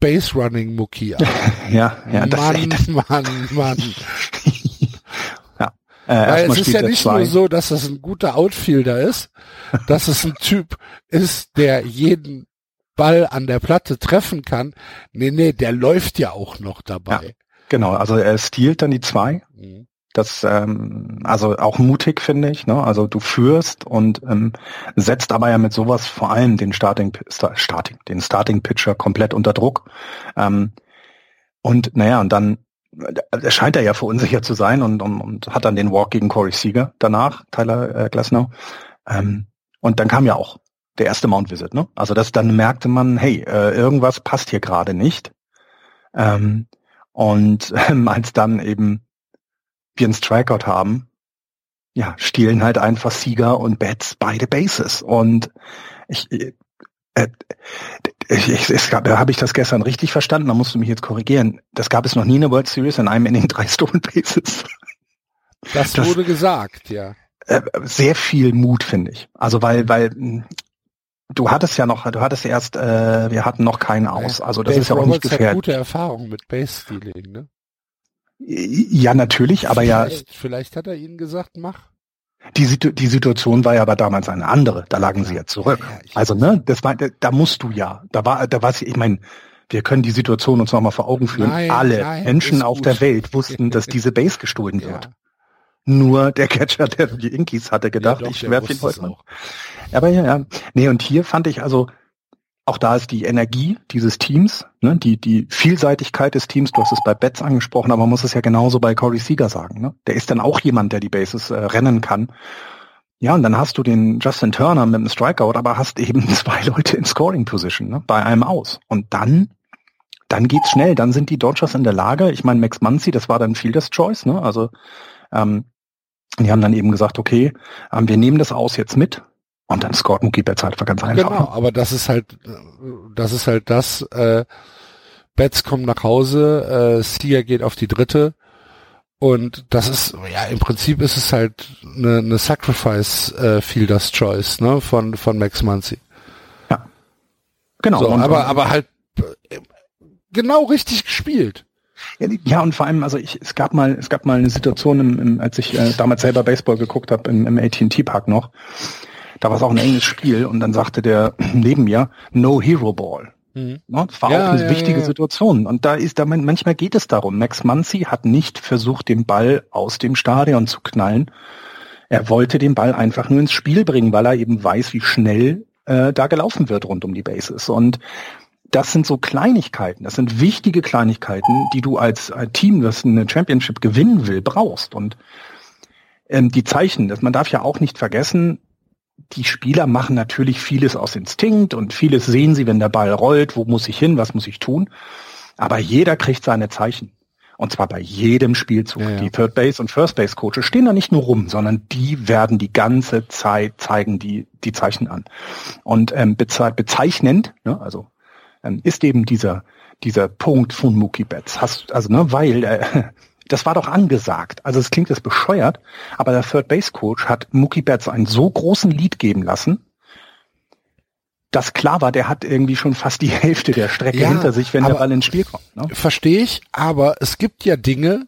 Base Running Mookie an. ja, ja, das Mann, Mann, Mann. Äh, Weil es ist ja nicht zwei. nur so, dass es ein guter Outfielder ist, dass es ein Typ ist, der jeden Ball an der Platte treffen kann. Nee, nee, der läuft ja auch noch dabei. Ja, genau, also er stiehlt dann die zwei. Mhm. Das ähm, also auch mutig finde ich. Ne? Also du führst und ähm, setzt aber ja mit sowas vor allem den Starting, Starting, den Starting Pitcher komplett unter Druck. Ähm, und naja, und dann äh, scheint er ja verunsichert zu sein und, und, und hat dann den Walk gegen Corey Seager danach, Tyler äh, Glasnow. Ähm, und dann kam ja auch der erste Mount Visit. Ne? Also das dann merkte man, hey, äh, irgendwas passt hier gerade nicht. Ähm, und ähm, als dann eben wir einen Strikeout haben, ja, stehlen halt einfach Sieger und Bats beide Bases. Und ich, äh, äh ich, ich, es gab, da habe ich das gestern richtig verstanden, da musst du mich jetzt korrigieren. Das gab es noch nie in der World Series in einem Inning drei Stolen Bases. Das, das wurde gesagt, ja. Äh, sehr viel Mut, finde ich. Also weil, weil hm, du hattest ja noch, du hattest erst, äh, wir hatten noch keinen aus. Also das Dave ist ja auch nicht gefährlich. Hat gute Erfahrung mit Base Stealing, ne? Ja, natürlich, aber vielleicht, ja. Vielleicht hat er ihnen gesagt, mach. Die, die Situation war ja aber damals eine andere. Da lagen ja. sie ja zurück. Ja, also ne, das war, da musst du ja. Da war, da war ich meine, wir können die Situation uns nochmal vor Augen führen. Nein, Alle nein, Menschen auf der Welt wussten, dass diese Base gestohlen wird. Nur der Catcher, der die Inkies hatte, gedacht, doch, ich werfe ihn heute noch. Aber ja, ja. Nee, und hier fand ich also, auch da ist die Energie dieses Teams, ne, die, die Vielseitigkeit des Teams, du hast es bei Betts angesprochen, aber man muss es ja genauso bei Corey Seager sagen. Ne? Der ist dann auch jemand, der die Bases äh, rennen kann. Ja, und dann hast du den Justin Turner mit dem Strikeout, aber hast eben zwei Leute in Scoring Position, ne, bei einem aus. Und dann, dann geht's schnell. Dann sind die Dodgers in der Lage. Ich meine, Max Muncy, das war dann Fielders Choice, ne? Also ähm, die haben dann eben gesagt, okay, ähm, wir nehmen das aus jetzt mit und dann scored Mookie Betts halt ganz einfach. Genau, aber das ist halt, das ist halt das, äh, Betts kommt nach Hause, äh, Sia geht auf die dritte und das ist, ja, im Prinzip ist es halt eine, eine Sacrifice äh, Fielders Choice, ne, von, von Max Muncy. Ja. Genau. So, aber, aber halt äh, genau richtig gespielt. Ja, und vor allem, also ich, es gab mal, es gab mal eine Situation, im, im, als ich äh, damals selber Baseball geguckt habe, im, im AT&T Park noch, da war es auch ein enges Spiel und dann sagte der neben mir, no hero ball. Mhm. das war ja, auch eine ja, wichtige ja, Situation. Und da ist, da manchmal geht es darum. Max Muncy hat nicht versucht, den Ball aus dem Stadion zu knallen. Er wollte den Ball einfach nur ins Spiel bringen, weil er eben weiß, wie schnell äh, da gelaufen wird rund um die Bases. Und das sind so Kleinigkeiten, das sind wichtige Kleinigkeiten, die du als, Team, das eine Championship gewinnen will, brauchst. Und ähm, die Zeichen, das, man darf ja auch nicht vergessen, die Spieler machen natürlich vieles aus Instinkt und vieles sehen sie, wenn der Ball rollt, wo muss ich hin, was muss ich tun. Aber jeder kriegt seine Zeichen. Und zwar bei jedem Spielzug. Ja, ja. Die Third Base und First Base Coaches stehen da nicht nur rum, sondern die werden die ganze Zeit zeigen die, die Zeichen an. Und ähm, bezeichnend, ne, also ähm, ist eben dieser, dieser Punkt von Mookie Betts. Hast, also, ne, weil äh, das war doch angesagt. Also es klingt jetzt bescheuert, aber der Third Base Coach hat Mookie Betts einen so großen Lead geben lassen, dass klar war, der hat irgendwie schon fast die Hälfte der Strecke ja, hinter sich, wenn der Ball ins Spiel kommt. Ne? Verstehe ich, aber es gibt ja Dinge,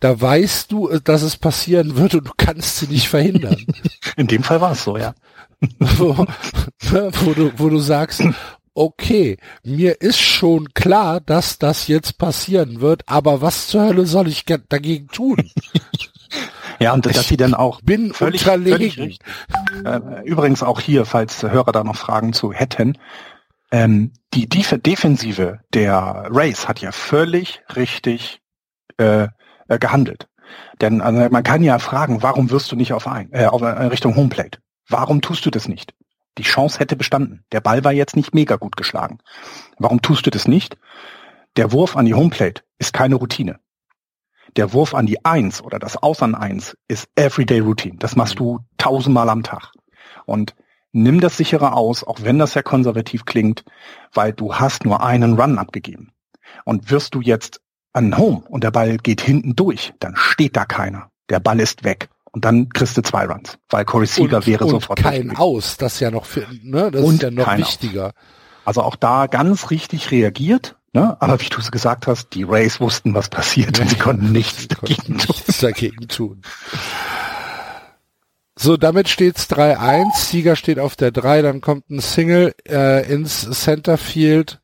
da weißt du, dass es passieren wird und du kannst sie nicht verhindern. In dem Fall war es so, ja. wo, wo, du, wo du sagst, okay, mir ist schon klar, dass das jetzt passieren wird, aber was zur Hölle soll ich dagegen tun? Ja, und dass sie dann auch bin völlig, völlig äh, Übrigens auch hier, falls Hörer da noch Fragen zu hätten, ähm, die Def Defensive der Race hat ja völlig richtig äh, äh, gehandelt. Denn also man kann ja fragen, warum wirst du nicht auf ein, äh, auf äh, Richtung Homeplate? Warum tust du das nicht? Die Chance hätte bestanden. Der Ball war jetzt nicht mega gut geschlagen. Warum tust du das nicht? Der Wurf an die Homeplate ist keine Routine. Der Wurf an die Eins oder das Aus an Eins ist Everyday Routine. Das machst du tausendmal am Tag. Und nimm das sichere aus, auch wenn das sehr konservativ klingt, weil du hast nur einen Run abgegeben. Und wirst du jetzt an Home und der Ball geht hinten durch, dann steht da keiner. Der Ball ist weg. Und dann kriegst du zwei Runs, weil Corey Seager und, wäre und sofort. Kein Aus, das ist ja noch, für, ne, das und ist ja noch wichtiger. Aus. Also auch da ganz richtig reagiert, ne? aber wie du es gesagt hast, die Rays wussten, was passiert und sie konnten nichts, sie dagegen, konnten nichts dagegen tun. So, damit steht's 3-1. Sieger steht auf der 3, dann kommt ein Single äh, ins Centerfield.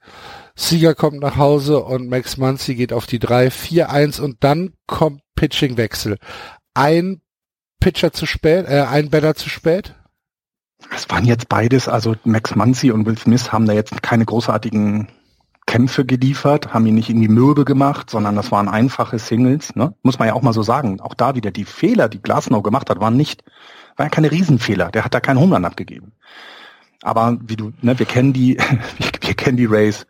Sieger kommt nach Hause und Max Muncy geht auf die 3, 4-1 und dann kommt Pitching-Wechsel. Ein Pitcher zu spät, äh, ein Batter zu spät? Es waren jetzt beides, also Max Muncy und Will Smith haben da jetzt keine großartigen Kämpfe geliefert, haben ihn nicht irgendwie mürbe gemacht, sondern das waren einfache Singles, ne? Muss man ja auch mal so sagen. Auch da wieder die Fehler, die Glasnow gemacht hat, waren nicht, waren ja keine Riesenfehler. Der hat da keinen Homeland abgegeben. Aber wie du, ne, wir kennen die, wir kennen die Race.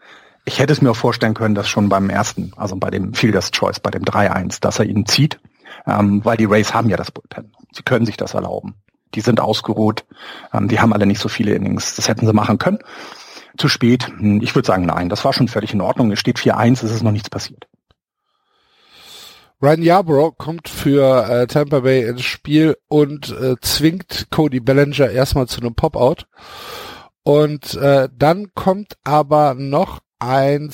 Ich hätte es mir auch vorstellen können, dass schon beim ersten, also bei dem Fielders Choice, bei dem 3-1, dass er ihn zieht, ähm, weil die Rays haben ja das Bullpen. Sie können sich das erlauben. Die sind ausgeruht, ähm, die haben alle nicht so viele Innings. Das hätten sie machen können. Zu spät. Hm, ich würde sagen, nein. Das war schon völlig in Ordnung. Es steht 4-1, es ist noch nichts passiert. Ryan Yarborough kommt für äh, Tampa Bay ins Spiel und äh, zwingt Cody Bellinger erstmal zu einem Pop-Out. Und äh, dann kommt aber noch ein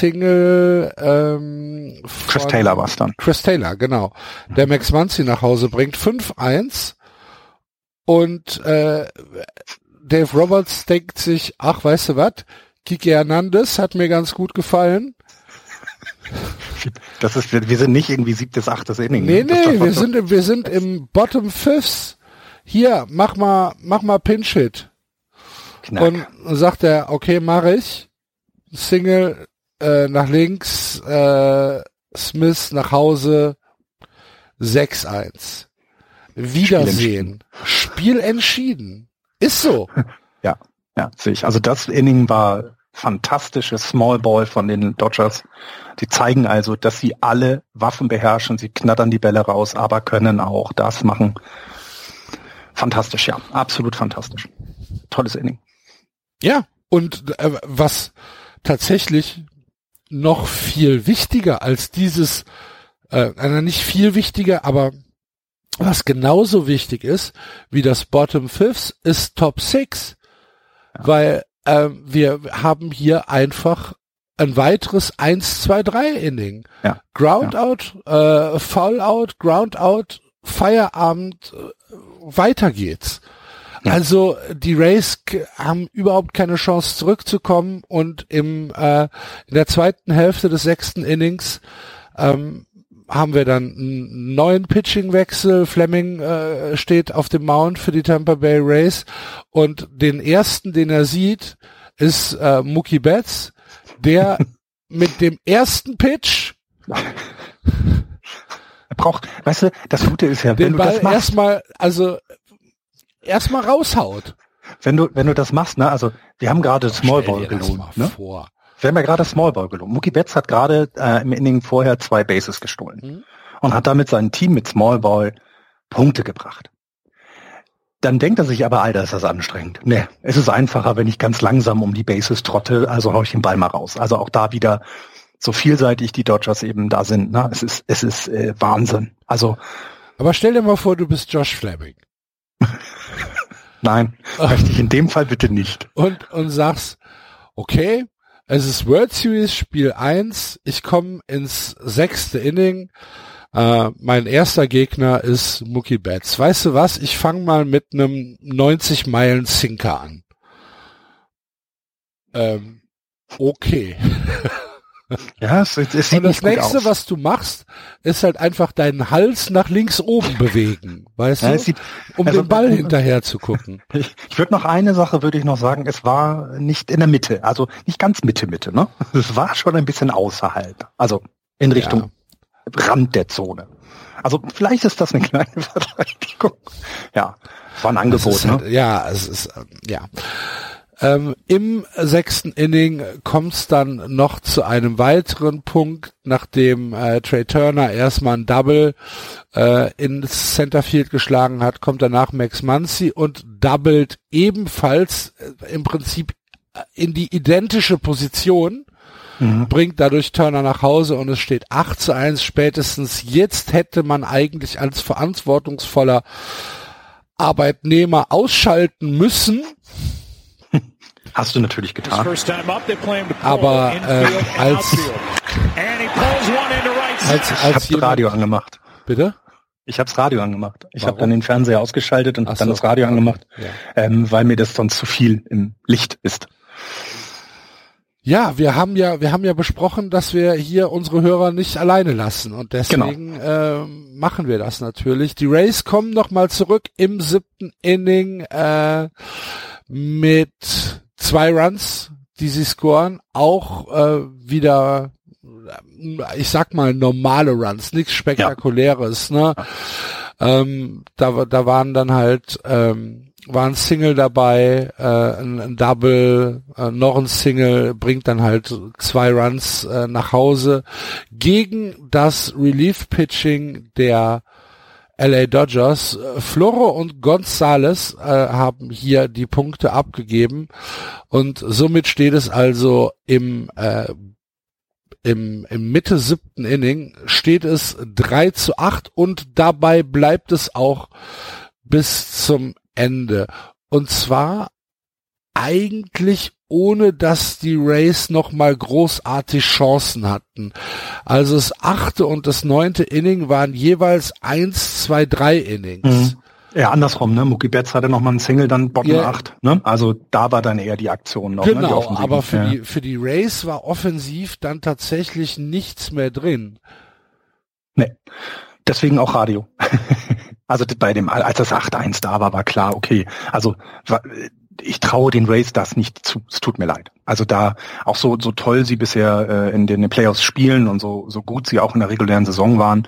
Single ähm, Chris Taylor war's dann. Chris Taylor, genau. Der Max Muncy nach Hause bringt 5-1 und äh, Dave Roberts denkt sich, ach, weißt du was, Kiki Hernandez hat mir ganz gut gefallen. Das ist, wir sind nicht irgendwie siebtes, achtes Inning. Nee, nee, wir sind, wir sind im Bottom Fifths. Hier, mach mal, mach mal Pinch Hit. Knack. Und sagt er, okay, mache ich. Single äh, nach links, äh, Smith nach Hause, 6-1. Wiedersehen. Spiel entschieden. Spiel entschieden. Ist so. Ja, ja, sehe ich. Also das Inning war fantastisches Small Ball von den Dodgers. Die zeigen also, dass sie alle Waffen beherrschen. Sie knattern die Bälle raus, aber können auch das machen. Fantastisch, ja. Absolut fantastisch. Tolles Inning. Ja, und äh, was tatsächlich noch viel wichtiger als dieses, äh, nicht viel wichtiger, aber was genauso wichtig ist wie das Bottom Fifth ist Top Six, ja. weil äh, wir haben hier einfach ein weiteres 1, 2, 3 Inning. Ja. Ground ja. out, äh, Foul out, Ground out, Feierabend, äh, weiter geht's. Also die Rays haben überhaupt keine Chance zurückzukommen und im äh, in der zweiten Hälfte des sechsten Innings ähm, haben wir dann einen neuen Pitching-Wechsel. Fleming äh, steht auf dem Mount für die Tampa Bay Rays und den ersten, den er sieht, ist äh, Mookie Betts, der mit dem ersten Pitch braucht, weißt du, das Gute ist ja, wenn den Ball erstmal, also erstmal raushaut. Wenn du, wenn du das machst, ne, also wir haben gerade Small Ball gelohnt. Ne? Vor. Wir haben ja gerade Small Ball gelohnt. Mookie Betts hat gerade äh, im Inning vorher zwei Bases gestohlen mhm. und hat damit sein Team mit Small Ball Punkte gebracht. Dann denkt er sich aber, Alter, ist das anstrengend. Ne, es ist einfacher, wenn ich ganz langsam um die Bases trotte, also hau ich den Ball mal raus. Also auch da wieder so vielseitig die Dodgers eben da sind. Ne? Es ist, es ist äh, Wahnsinn. Also. Aber stell dir mal vor, du bist Josh Fleming. Nein, möchte ich in dem Fall bitte nicht. Und, und sagst, okay, es ist World Series Spiel 1, ich komme ins sechste Inning, äh, mein erster Gegner ist Mookie Betts. Weißt du was, ich fange mal mit einem 90 Meilen Sinker an. Ähm, okay. Ja, es, es sieht Und das nächste, aus. was du machst, ist halt einfach deinen Hals nach links oben bewegen, weißt ja, du, sieht, um also, den Ball hinterher zu gucken. Ich, ich würde noch eine Sache, würde ich noch sagen, es war nicht in der Mitte, also nicht ganz Mitte, Mitte, ne? Es war schon ein bisschen außerhalb, also in Richtung ja. Rand der Zone. Also vielleicht ist das eine kleine Verteidigung. Ja, war ein Angebot, ne? Halt, ja, es ist, ja. Ähm, Im sechsten Inning kommt es dann noch zu einem weiteren Punkt, nachdem äh, Trey Turner erstmal ein Double äh, ins Centerfield geschlagen hat, kommt danach Max Muncy und doublet ebenfalls äh, im Prinzip äh, in die identische Position. Mhm. bringt dadurch Turner nach Hause und es steht 8 zu 1 spätestens. Jetzt hätte man eigentlich als verantwortungsvoller Arbeitnehmer ausschalten müssen, Hast du natürlich getan. Aber äh, als, als, als ich habe Radio angemacht. Bitte? Ich habe das Radio angemacht. Ich habe dann den Fernseher ausgeschaltet und so. dann das Radio angemacht, ja. ähm, weil mir das sonst zu viel im Licht ist. Ja, wir haben ja, wir haben ja besprochen, dass wir hier unsere Hörer nicht alleine lassen und deswegen genau. äh, machen wir das natürlich. Die Rays kommen noch mal zurück im siebten Inning äh, mit zwei Runs, die sie scoren, auch äh, wieder ich sag mal normale Runs, nichts spektakuläres, ja. ne? Ähm, da, da waren dann halt ähm, war ein Single dabei, äh, ein, ein Double, äh, noch ein Single, bringt dann halt zwei Runs äh, nach Hause gegen das Relief-Pitching der LA Dodgers. Floro und Gonzales äh, haben hier die Punkte abgegeben und somit steht es also im äh, im, im Mitte siebten Inning steht es 3 zu 8 und dabei bleibt es auch bis zum Ende. Und zwar eigentlich ohne dass die Rays noch mal großartig Chancen hatten. Also das achte und das neunte Inning waren jeweils eins, zwei, drei Innings. Mhm. Ja, andersrum, ne? Mookie Betts hatte noch mal einen Single, dann Bottom ja. 8, ne? Also da war dann eher die Aktion noch. Ne, genau, ne? aber für ja. die für die Rays war offensiv dann tatsächlich nichts mehr drin. Nee. Deswegen auch Radio. Also bei dem, als das 8-1 da war, war klar, okay, also ich traue den Rays das nicht zu. Es tut mir leid. Also da auch so so toll sie bisher äh, in den Playoffs spielen und so so gut sie auch in der regulären Saison waren.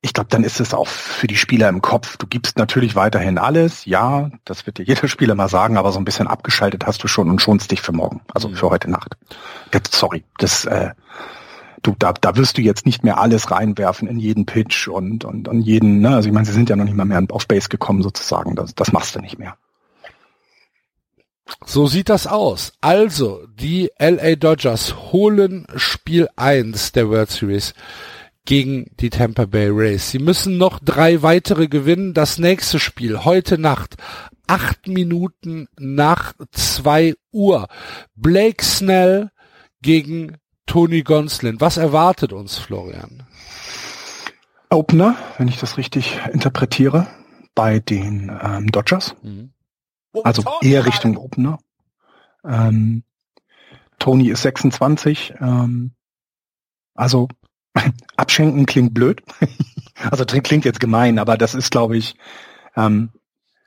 Ich glaube, dann ist es auch für die Spieler im Kopf. Du gibst natürlich weiterhin alles, ja, das wird dir jeder Spieler mal sagen, aber so ein bisschen abgeschaltet hast du schon und schonst dich für morgen, also mhm. für heute Nacht. Jetzt, sorry, das äh, du, da, da wirst du jetzt nicht mehr alles reinwerfen in jeden Pitch und, und, und jeden, ne? Also ich meine, sie sind ja noch nicht mal mehr auf Base gekommen sozusagen. Das, das machst du nicht mehr. So sieht das aus. Also, die LA Dodgers holen Spiel 1 der World Series gegen die Tampa Bay Rays. Sie müssen noch drei weitere gewinnen. Das nächste Spiel heute Nacht, acht Minuten nach zwei Uhr. Blake Snell gegen Tony Gonslin. Was erwartet uns, Florian? Opener, wenn ich das richtig interpretiere, bei den ähm, Dodgers. Mhm. Also eher Richtung Opener. Ähm, Tony ist 26. Ähm, also abschenken klingt blöd. also klingt jetzt gemein, aber das ist, glaube ich, ähm,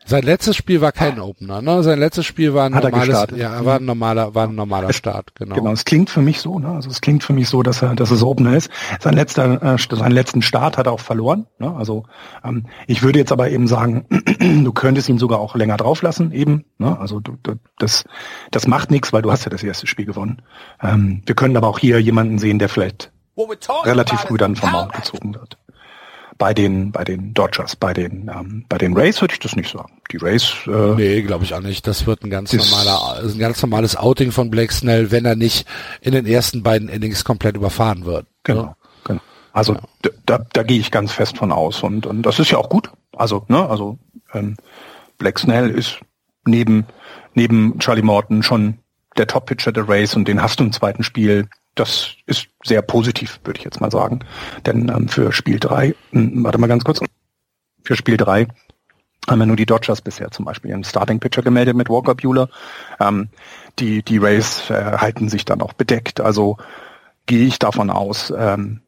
sein letztes Spiel war kein Opener, ne? Sein letztes Spiel war ein Hat normales, ja, war ein normaler, war ein normaler es, Start, genau. Genau, es klingt für mich so, ne? Also es klingt für mich so, dass er, dass es Opener ist. Sein letzter, äh, seinen letzten Start hat er auch verloren, ne? Also ähm, ich würde jetzt aber eben sagen, du könntest ihn sogar auch länger drauflassen, eben, ne? Also du, du, das, das macht nichts, weil du hast ja das erste Spiel gewonnen. Ähm, wir können aber auch hier jemanden sehen, der vielleicht relativ früh dann vom Mount gezogen wird bei den bei den Dodgers, bei den ähm, bei den Rays würde ich das nicht sagen. Die Rays äh, Nee, glaube ich auch nicht. Das wird ein ganz normaler ein ganz normales Outing von Blake Snell, wenn er nicht in den ersten beiden Innings komplett überfahren wird. Genau. Ja. genau. Also ja. da, da gehe ich ganz fest von aus und und das ist ja auch gut. Also, ne, also ähm, Black Snell ist neben neben Charlie Morton schon der Top Pitcher der Rays und den hast du im zweiten Spiel das ist sehr positiv, würde ich jetzt mal sagen. Denn ähm, für Spiel drei, hm, warte mal ganz kurz, für Spiel drei haben wir nur die Dodgers bisher zum Beispiel einen Starting Pitcher gemeldet mit Walker Bueller. Ähm, die, die Rays äh, halten sich dann auch bedeckt. Also gehe ich davon aus, ähm,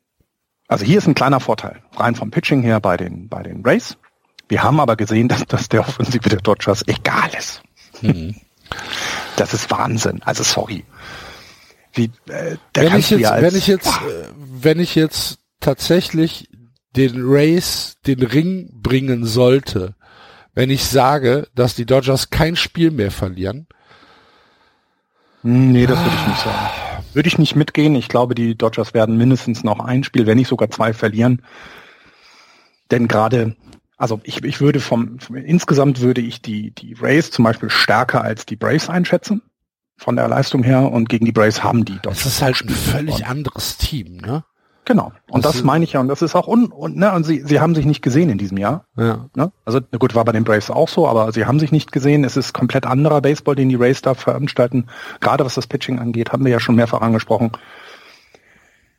also hier ist ein kleiner Vorteil, rein vom Pitching her bei den, bei den Rays. Wir haben aber gesehen, dass, dass der Offensive der Dodgers egal ist. Mhm. Das ist Wahnsinn. Also sorry wie äh, wenn ich jetzt, als, wenn ich jetzt, äh, wenn ich jetzt tatsächlich den Race den Ring bringen sollte, wenn ich sage, dass die Dodgers kein Spiel mehr verlieren. Nee, das würde ich nicht sagen. Würde ich nicht mitgehen. Ich glaube, die Dodgers werden mindestens noch ein Spiel, wenn nicht sogar zwei verlieren. Denn gerade, also ich, ich würde vom, insgesamt würde ich die, die Rays zum Beispiel stärker als die Braves einschätzen von der Leistung her und gegen die Braves haben die doch. Das ist halt ein völlig und anderes Team, ne? Genau. Und das, das meine ich ja. Und das ist auch un, und, ne, und sie, sie haben sich nicht gesehen in diesem Jahr. Ja. Ne? Also, gut, war bei den Braves auch so, aber sie haben sich nicht gesehen. Es ist komplett anderer Baseball, den die Rays da veranstalten. Gerade was das Pitching angeht, haben wir ja schon mehrfach angesprochen.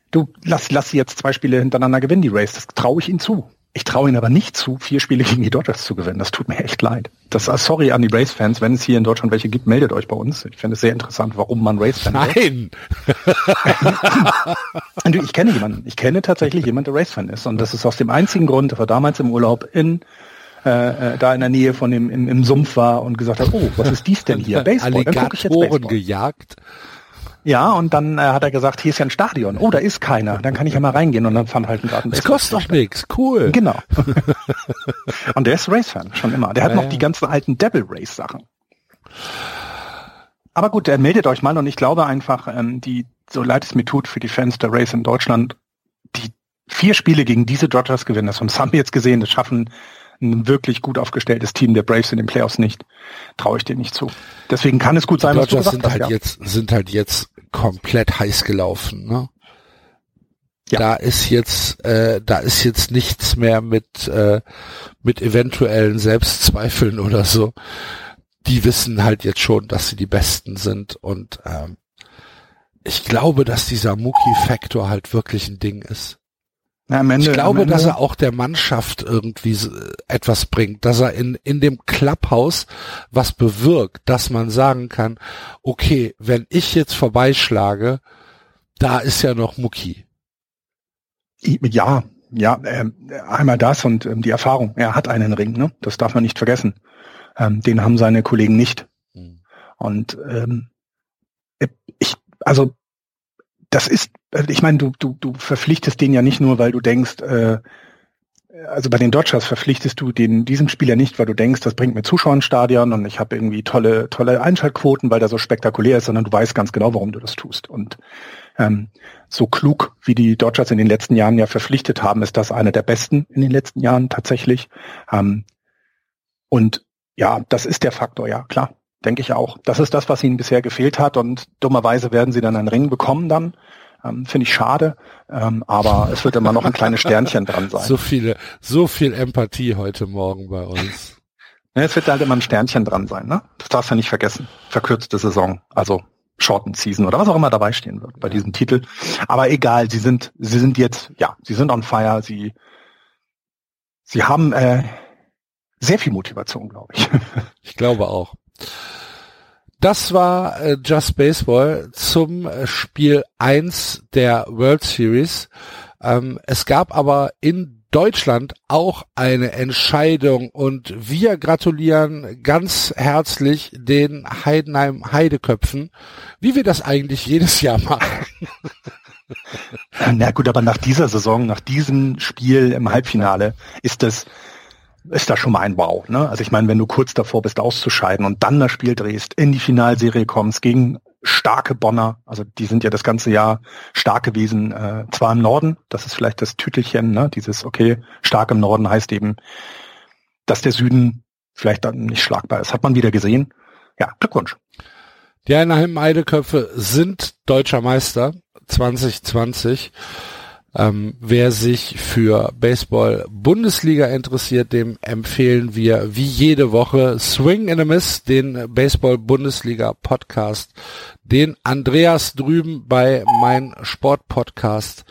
Du, lass, lass sie jetzt zwei Spiele hintereinander gewinnen, die Rays. Das traue ich ihnen zu. Ich traue ihnen aber nicht zu, vier Spiele gegen die Dodgers zu gewinnen. Das tut mir echt leid. Das, uh, sorry an die Race-Fans. Wenn es hier in Deutschland welche gibt, meldet euch bei uns. Ich finde es sehr interessant, warum man Race-Fan Nein! ich kenne jemanden. Ich kenne tatsächlich jemanden, der Race-Fan ist. Und das ist aus dem einzigen Grund, dass er damals im Urlaub in äh, äh, da in der Nähe von dem im, im Sumpf war und gesagt hat, oh, was ist dies denn hier? Baseball. Dann gucke ich jetzt Baseball. gejagt. Ja, und dann äh, hat er gesagt, hier ist ja ein Stadion. Oh, da ist keiner. Dann kann ich ja mal reingehen und dann fand halt ein Garten. Das kostet doch nichts. Cool. Genau. und der ist Race-Fan, schon immer. Der hat ja, noch die ganzen alten Devil Race-Sachen. Aber gut, er meldet euch mal und ich glaube einfach, ähm, die, so leid es mir tut für die Fans der Race in Deutschland, die vier Spiele gegen diese Dodgers gewinnen, das haben wir jetzt gesehen, das schaffen ein wirklich gut aufgestelltes Team der Braves in den Playoffs nicht. Traue ich dir nicht zu. Deswegen kann es gut sein, was du gesagt sind hast, halt ja. jetzt sind halt jetzt komplett heiß gelaufen. Ne? Ja. Da ist jetzt äh, da ist jetzt nichts mehr mit äh, mit eventuellen Selbstzweifeln oder so. Die wissen halt jetzt schon, dass sie die Besten sind und ähm, ich glaube, dass dieser Mookie-Faktor halt wirklich ein Ding ist. Ja, Ende, ich glaube, dass er auch der Mannschaft irgendwie etwas bringt, dass er in, in dem Clubhouse was bewirkt, dass man sagen kann, okay, wenn ich jetzt vorbeischlage, da ist ja noch Mucki. Ja, ja, äh, einmal das und ähm, die Erfahrung. Er hat einen Ring, ne? Das darf man nicht vergessen. Ähm, den haben seine Kollegen nicht. Mhm. Und ähm, ich, also das ist, äh, ich meine, du, du, du verpflichtest den ja nicht nur, weil du denkst, äh, also bei den Dodgers verpflichtest du den, diesen Spieler nicht, weil du denkst, das bringt mir Zuschauer ins Stadion und ich habe irgendwie tolle, tolle Einschaltquoten, weil der so spektakulär ist, sondern du weißt ganz genau, warum du das tust. Und ähm, so klug, wie die Dodgers in den letzten Jahren ja verpflichtet haben, ist das einer der besten in den letzten Jahren tatsächlich. Ähm, und ja, das ist der Faktor, ja, klar denke ich auch. Das ist das, was ihnen bisher gefehlt hat und dummerweise werden sie dann einen Ring bekommen dann. Ähm, Finde ich schade, ähm, aber es wird immer noch ein kleines Sternchen dran sein. So viele, so viel Empathie heute Morgen bei uns. Ja, es wird halt immer ein Sternchen dran sein, ne? Das darfst du nicht vergessen. Verkürzte Saison, also Shortened Season oder was auch immer dabei stehen wird bei diesem Titel. Aber egal, sie sind, sie sind jetzt, ja, sie sind on fire, sie, sie haben äh, sehr viel Motivation, glaube ich. Ich glaube auch. Das war äh, Just Baseball zum äh, Spiel 1 der World Series. Ähm, es gab aber in Deutschland auch eine Entscheidung und wir gratulieren ganz herzlich den Heidenheim Heideköpfen, wie wir das eigentlich jedes Jahr machen. Na gut, aber nach dieser Saison, nach diesem Spiel im Halbfinale ist das ist das schon mal ein Wow. Ne? Also ich meine, wenn du kurz davor bist, auszuscheiden und dann das Spiel drehst, in die Finalserie kommst gegen starke Bonner, also die sind ja das ganze Jahr stark gewesen, äh, zwar im Norden, das ist vielleicht das Tütelchen, ne? dieses, okay, stark im Norden heißt eben, dass der Süden vielleicht dann nicht schlagbar ist. Hat man wieder gesehen. Ja, Glückwunsch. Die Einheim Eideköpfe sind deutscher Meister 2020. Ähm, wer sich für Baseball Bundesliga interessiert, dem empfehlen wir wie jede Woche Swing in a Miss, den Baseball Bundesliga Podcast, den Andreas drüben bei mein Sport Podcast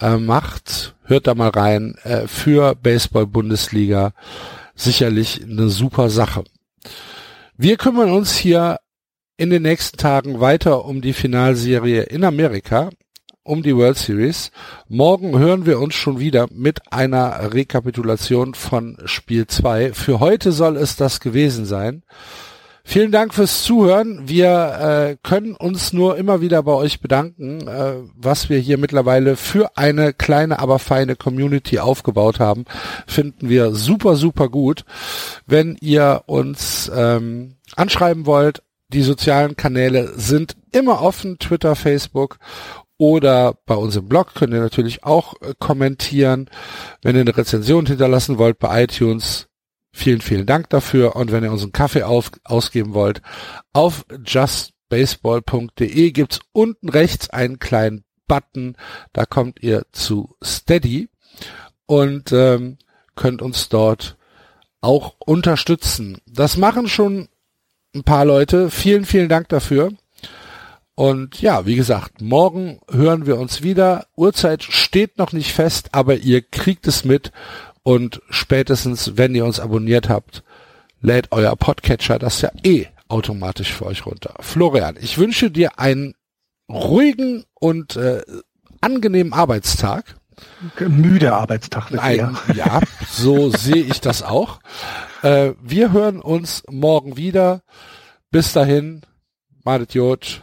äh, macht. Hört da mal rein. Äh, für Baseball Bundesliga sicherlich eine super Sache. Wir kümmern uns hier in den nächsten Tagen weiter um die Finalserie in Amerika um die World Series. Morgen hören wir uns schon wieder mit einer Rekapitulation von Spiel 2. Für heute soll es das gewesen sein. Vielen Dank fürs Zuhören. Wir äh, können uns nur immer wieder bei euch bedanken, äh, was wir hier mittlerweile für eine kleine, aber feine Community aufgebaut haben. Finden wir super, super gut. Wenn ihr uns ähm, anschreiben wollt, die sozialen Kanäle sind immer offen, Twitter, Facebook oder bei uns im Blog könnt ihr natürlich auch äh, kommentieren. Wenn ihr eine Rezension hinterlassen wollt bei iTunes, vielen, vielen Dank dafür. Und wenn ihr uns einen Kaffee auf, ausgeben wollt, auf justbaseball.de gibt's unten rechts einen kleinen Button. Da kommt ihr zu Steady und ähm, könnt uns dort auch unterstützen. Das machen schon ein paar Leute. Vielen, vielen Dank dafür. Und ja, wie gesagt, morgen hören wir uns wieder. Uhrzeit steht noch nicht fest, aber ihr kriegt es mit. Und spätestens, wenn ihr uns abonniert habt, lädt euer Podcatcher das ja eh automatisch für euch runter. Florian, ich wünsche dir einen ruhigen und äh, angenehmen Arbeitstag. Müde Arbeitstag. Ein, ja, so sehe ich das auch. Äh, wir hören uns morgen wieder. Bis dahin, Madet Jod.